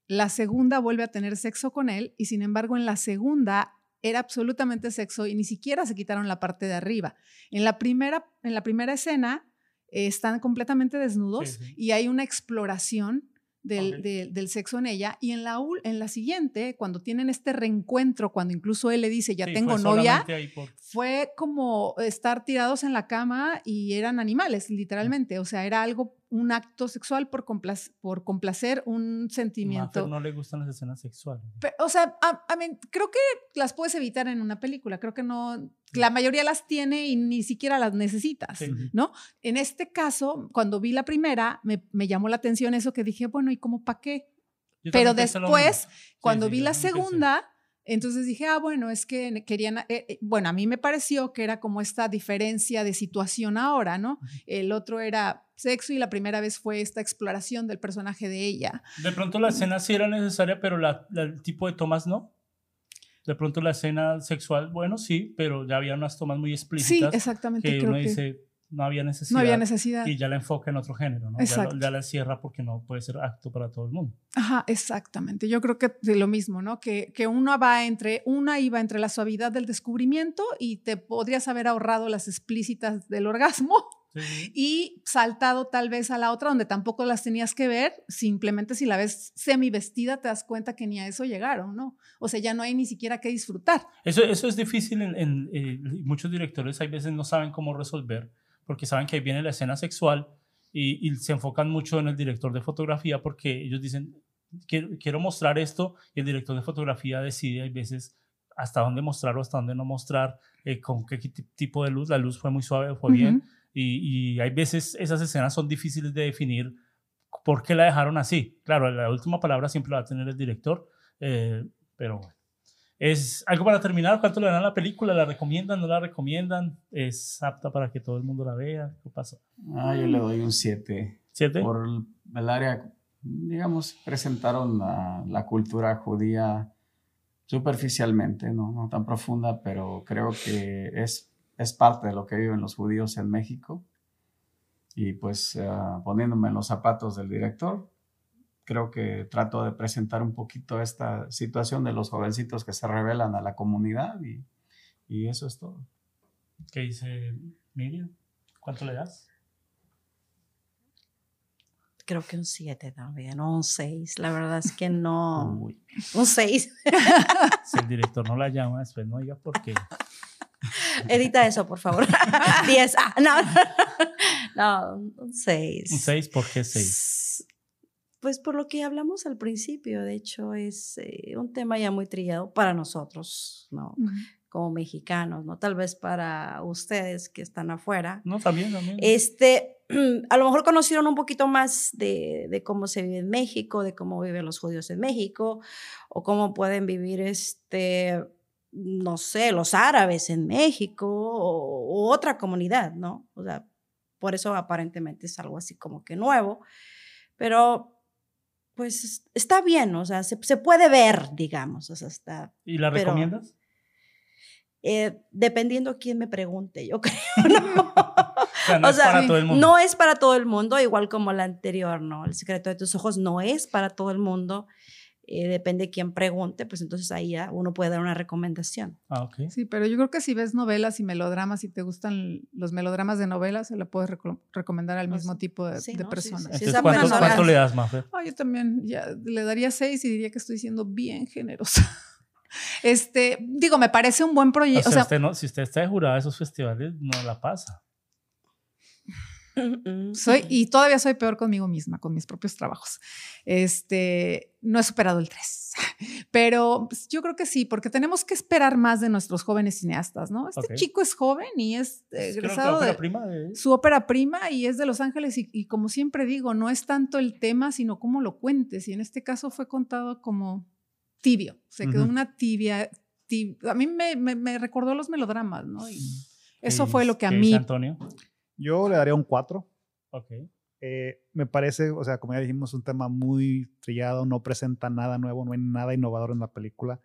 Speaker 8: La segunda vuelve a tener sexo con él y sin embargo en la segunda era absolutamente sexo y ni siquiera se quitaron la parte de arriba. En la primera, en la primera escena eh, están completamente desnudos
Speaker 5: Sí, sí.
Speaker 8: y hay una exploración del, de- del sexo en ella y en la, ul- en la siguiente, cuando tienen este reencuentro, cuando incluso él le dice, ya
Speaker 5: Sí,
Speaker 8: tengo
Speaker 5: fue
Speaker 8: novia,
Speaker 5: por-
Speaker 8: fue como estar tirados en la cama y eran animales, literalmente. O sea, era algo, un acto sexual por, complac- por complacer un
Speaker 5: Maffer
Speaker 8: sentimiento.
Speaker 5: no le gustan las escenas sexuales.
Speaker 8: Pe- o sea, a- a mí, creo que las puedes evitar en una película. Creo que no, la mayoría las tiene y ni siquiera las necesitas.
Speaker 5: Sí.
Speaker 8: ¿no? En este caso, cuando vi la primera, me, me llamó la atención eso que dije, bueno, ¿y cómo para qué?
Speaker 5: Yo
Speaker 8: Pero después.
Speaker 5: Sí,
Speaker 8: cuando
Speaker 5: sí,
Speaker 8: vi la segunda, entonces dije, ah, bueno, es que querían, eh, eh, bueno, a mí me pareció que era como esta diferencia de situación ahora, ¿no? El otro era sexo y la primera vez fue esta exploración del personaje de ella.
Speaker 5: De pronto la escena sí era necesaria, pero la, la- el tipo de tomas no. De pronto la escena sexual, bueno, sí, pero ya había unas tomas muy
Speaker 8: Sí,
Speaker 5: explícitas
Speaker 8: exactamente,
Speaker 5: que
Speaker 8: creo
Speaker 5: uno
Speaker 8: que
Speaker 5: dice no había necesidad.
Speaker 8: no había necesidad.
Speaker 5: Y ya la enfoca en otro género, ¿no? Ya,
Speaker 8: Exacto.
Speaker 5: lo- ya la cierra porque no puede ser acto para todo el mundo.
Speaker 8: Ajá, exactamente. Yo creo que de lo mismo, ¿no? Que, que uno va entre, una iba entre la suavidad del descubrimiento y te podrías haber ahorrado las explícitas del orgasmo
Speaker 5: sí. (laughs)
Speaker 8: y saltado tal vez a la otra donde tampoco las tenías que ver, simplemente si la ves semi vestida te das cuenta que ni a eso llegaron, ¿no? O sea, ya no hay ni siquiera que disfrutar.
Speaker 5: Eso, eso es difícil en, en, eh, muchos directores, hay veces no saben cómo resolver, porque saben que ahí viene la escena sexual y, y se enfocan mucho en el director de fotografía porque ellos dicen, quiero, quiero mostrar esto y el director de fotografía decide, hay veces, hasta dónde mostrar o hasta dónde no mostrar, eh, con qué ti- tipo de luz. La luz fue muy suave, fue bien. Y, y hay veces esas escenas son difíciles de definir por qué la dejaron así. Claro, la última palabra siempre la va a tener el director, eh, pero. ¿Es algo para terminar? ¿Cuánto le dan a la película? ¿La recomiendan? ¿No la recomiendan? ¿Es apta para que todo el mundo la vea? ¿Qué pasa?
Speaker 6: Ah, yo le doy un 7.
Speaker 5: ¿Siete?
Speaker 6: Por el, área, digamos, presentaron la, la cultura judía superficialmente, ¿no? no tan profunda, pero creo que es, es parte de lo que viven los judíos en México. Y pues ah, poniéndome en los zapatos del director, creo que trato de presentar un poquito esta situación de los jovencitos que se revelan a la comunidad y, y eso es todo.
Speaker 5: ¿Qué dice Miriam? ¿Cuánto le das?
Speaker 2: Creo que un 7 también, o un 6. La verdad es que no.
Speaker 5: Uy,
Speaker 2: Un 6. (laughs)
Speaker 5: si el director no la llama, después no diga por qué. (laughs)
Speaker 2: Edita eso, por favor. (laughs) 10. Ah, no. No, un 6.
Speaker 5: Un 6, ¿por qué 6?
Speaker 2: Pues por lo que hablamos al principio, de hecho, es eh, un tema ya muy trillado para nosotros, ¿no? Como mexicanos, ¿no? Tal vez para ustedes que están afuera.
Speaker 5: No, también, también.
Speaker 2: Este, (clears throat) a lo mejor conocieron un poquito más de, de cómo se vive en México, de cómo viven los judíos en México, o cómo pueden vivir, este, no sé, los árabes en México, o, o otra comunidad, ¿no? O sea, por eso aparentemente es algo así como que nuevo, pero pues es- está bien, o sea, se, se puede ver, digamos, o sea, está,
Speaker 5: ¿Y la
Speaker 2: pero-
Speaker 5: recomiendas?
Speaker 2: eh, dependiendo quién me pregunte, yo (laughs) creo, ¿no?
Speaker 5: O sea, no
Speaker 2: o
Speaker 5: es para todo el mundo.
Speaker 2: No es para todo el mundo, igual como la anterior, ¿no? El secreto de tus ojos no es para todo el mundo. Eh, depende de quién pregunte, pues entonces ahí ya uno puede dar una recomendación.
Speaker 5: Ah, ok.
Speaker 8: Sí, pero yo creo que si ves novelas y melodramas y te gustan los melodramas de novelas, se la puedes reco- recomendar al
Speaker 2: Pues,
Speaker 8: mismo tipo de,
Speaker 2: sí,
Speaker 8: de
Speaker 2: ¿no? Sí,
Speaker 8: personas.
Speaker 2: sí,
Speaker 5: Entonces,
Speaker 2: esa
Speaker 5: ¿cuánto,
Speaker 2: persona-
Speaker 5: cuánto le das, Mafer?
Speaker 8: Ah, yo también ya le daría seis y diría que estoy siendo bien generosa. (laughs) Este, digo, me parece un buen
Speaker 5: O
Speaker 8: proyecto.
Speaker 5: sea,
Speaker 8: O sea,
Speaker 5: usted no, si usted está de jurada de esos festivales, no la pasa.
Speaker 8: Soy, y todavía soy peor conmigo misma, con mis propios trabajos. Este, no he superado el 3. (laughs) Pero pues, yo creo que sí, porque tenemos que esperar más de nuestros jóvenes cineastas, ¿no? Este
Speaker 5: Ok.
Speaker 8: chico es joven y es eh,
Speaker 5: Es que no-
Speaker 8: egresado de
Speaker 5: de-
Speaker 8: su ópera prima y es de Los Ángeles y, y como siempre digo, no es tanto el tema, sino cómo lo cuentes. Y en este caso fue contado como tibio, se quedó
Speaker 6: Ujú.
Speaker 8: una tibia. tib- a mí me, me- me recordó los melodramas, ¿no? Y eso
Speaker 5: ¿Qué
Speaker 8: fue lo que a mí...
Speaker 5: Antonio.
Speaker 7: Yo le daría un 4.
Speaker 5: Ok.
Speaker 7: Eh, me parece, o sea, como ya dijimos, un tema muy trillado, no presenta nada nuevo, no hay nada innovador en la película.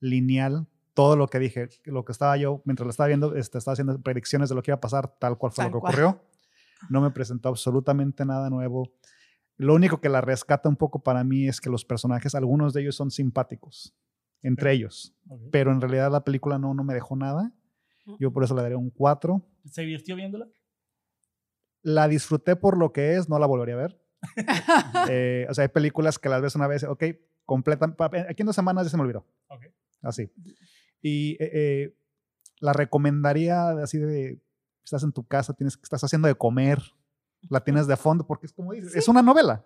Speaker 7: Lineal, todo lo que dije, lo que estaba yo, mientras lo estaba viendo, este, estaba haciendo predicciones de lo que iba a pasar, tal cual fue
Speaker 8: Tal
Speaker 7: lo que
Speaker 8: cual.
Speaker 7: ocurrió. No me presentó absolutamente nada nuevo. Lo único que la rescata un poco para mí es que los personajes, algunos de ellos son simpáticos, entre ellos, pero en realidad la película no, no me dejó nada. Yo por eso le daría un 4.
Speaker 5: ¿Se divirtió viéndola?
Speaker 7: La disfruté por lo que es, no la volvería a ver. (laughs) Eh, o sea, hay películas que las ves una vez, ok, completan. pa- Aquí en dos semanas ya se me olvidó. Así. Y eh, eh, la recomendaría así de, estás en tu casa, tienes, estás haciendo de comer, la tienes de fondo, porque es como dices, es una novela.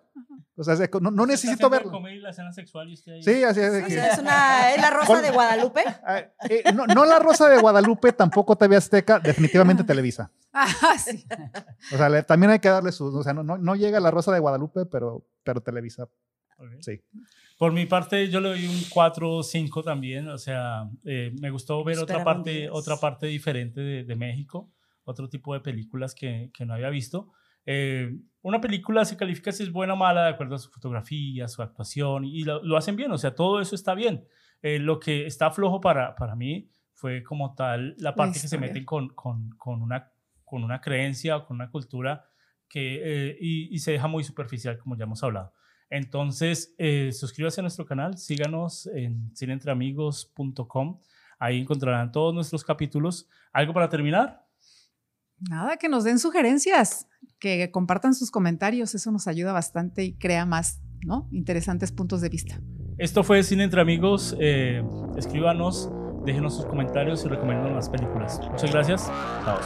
Speaker 7: O sea, no, no necesito verla.
Speaker 5: la escena sexual y usted ahí-
Speaker 7: Sí, así es.
Speaker 2: es, una, es la rosa
Speaker 7: Con-
Speaker 2: de Guadalupe.
Speaker 7: Ah, eh, no, no La Rosa de Guadalupe, tampoco TV Azteca, definitivamente Televisa.
Speaker 8: Ah, (laughs) sí.
Speaker 7: O sea, le- también hay que darle su. O sea, no, no, no llega La Rosa de Guadalupe, pero, pero Televisa,
Speaker 5: Ok.
Speaker 7: sí.
Speaker 5: Por mi parte, yo le doy un 4 o 5 también. O sea, eh, me gustó ver otra parte,
Speaker 2: 10.
Speaker 5: otra parte diferente de, de México, otro tipo de películas que, que no había visto. Eh, una película se califica si es buena o mala de acuerdo a su fotografía, su actuación, y lo, lo hacen bien, o sea, todo eso está bien. Eh, lo que está flojo para, para mí fue como tal la parte que se meten con, con, con, una, con una creencia o con una cultura que, eh, y, y se deja muy superficial, como ya hemos hablado. Entonces, eh, suscríbase a nuestro canal, síganos en cineentreamigos.com. Ahí encontrarán todos nuestros capítulos. ¿Algo para terminar?
Speaker 8: Nada, que nos den sugerencias, que compartan sus comentarios, eso nos ayuda bastante y crea más, ¿no? Interesantes puntos de vista.
Speaker 5: Esto fue Cine Entre Amigos. Eh, escríbanos, déjenos sus comentarios y recomienden las películas. Muchas gracias. Chao.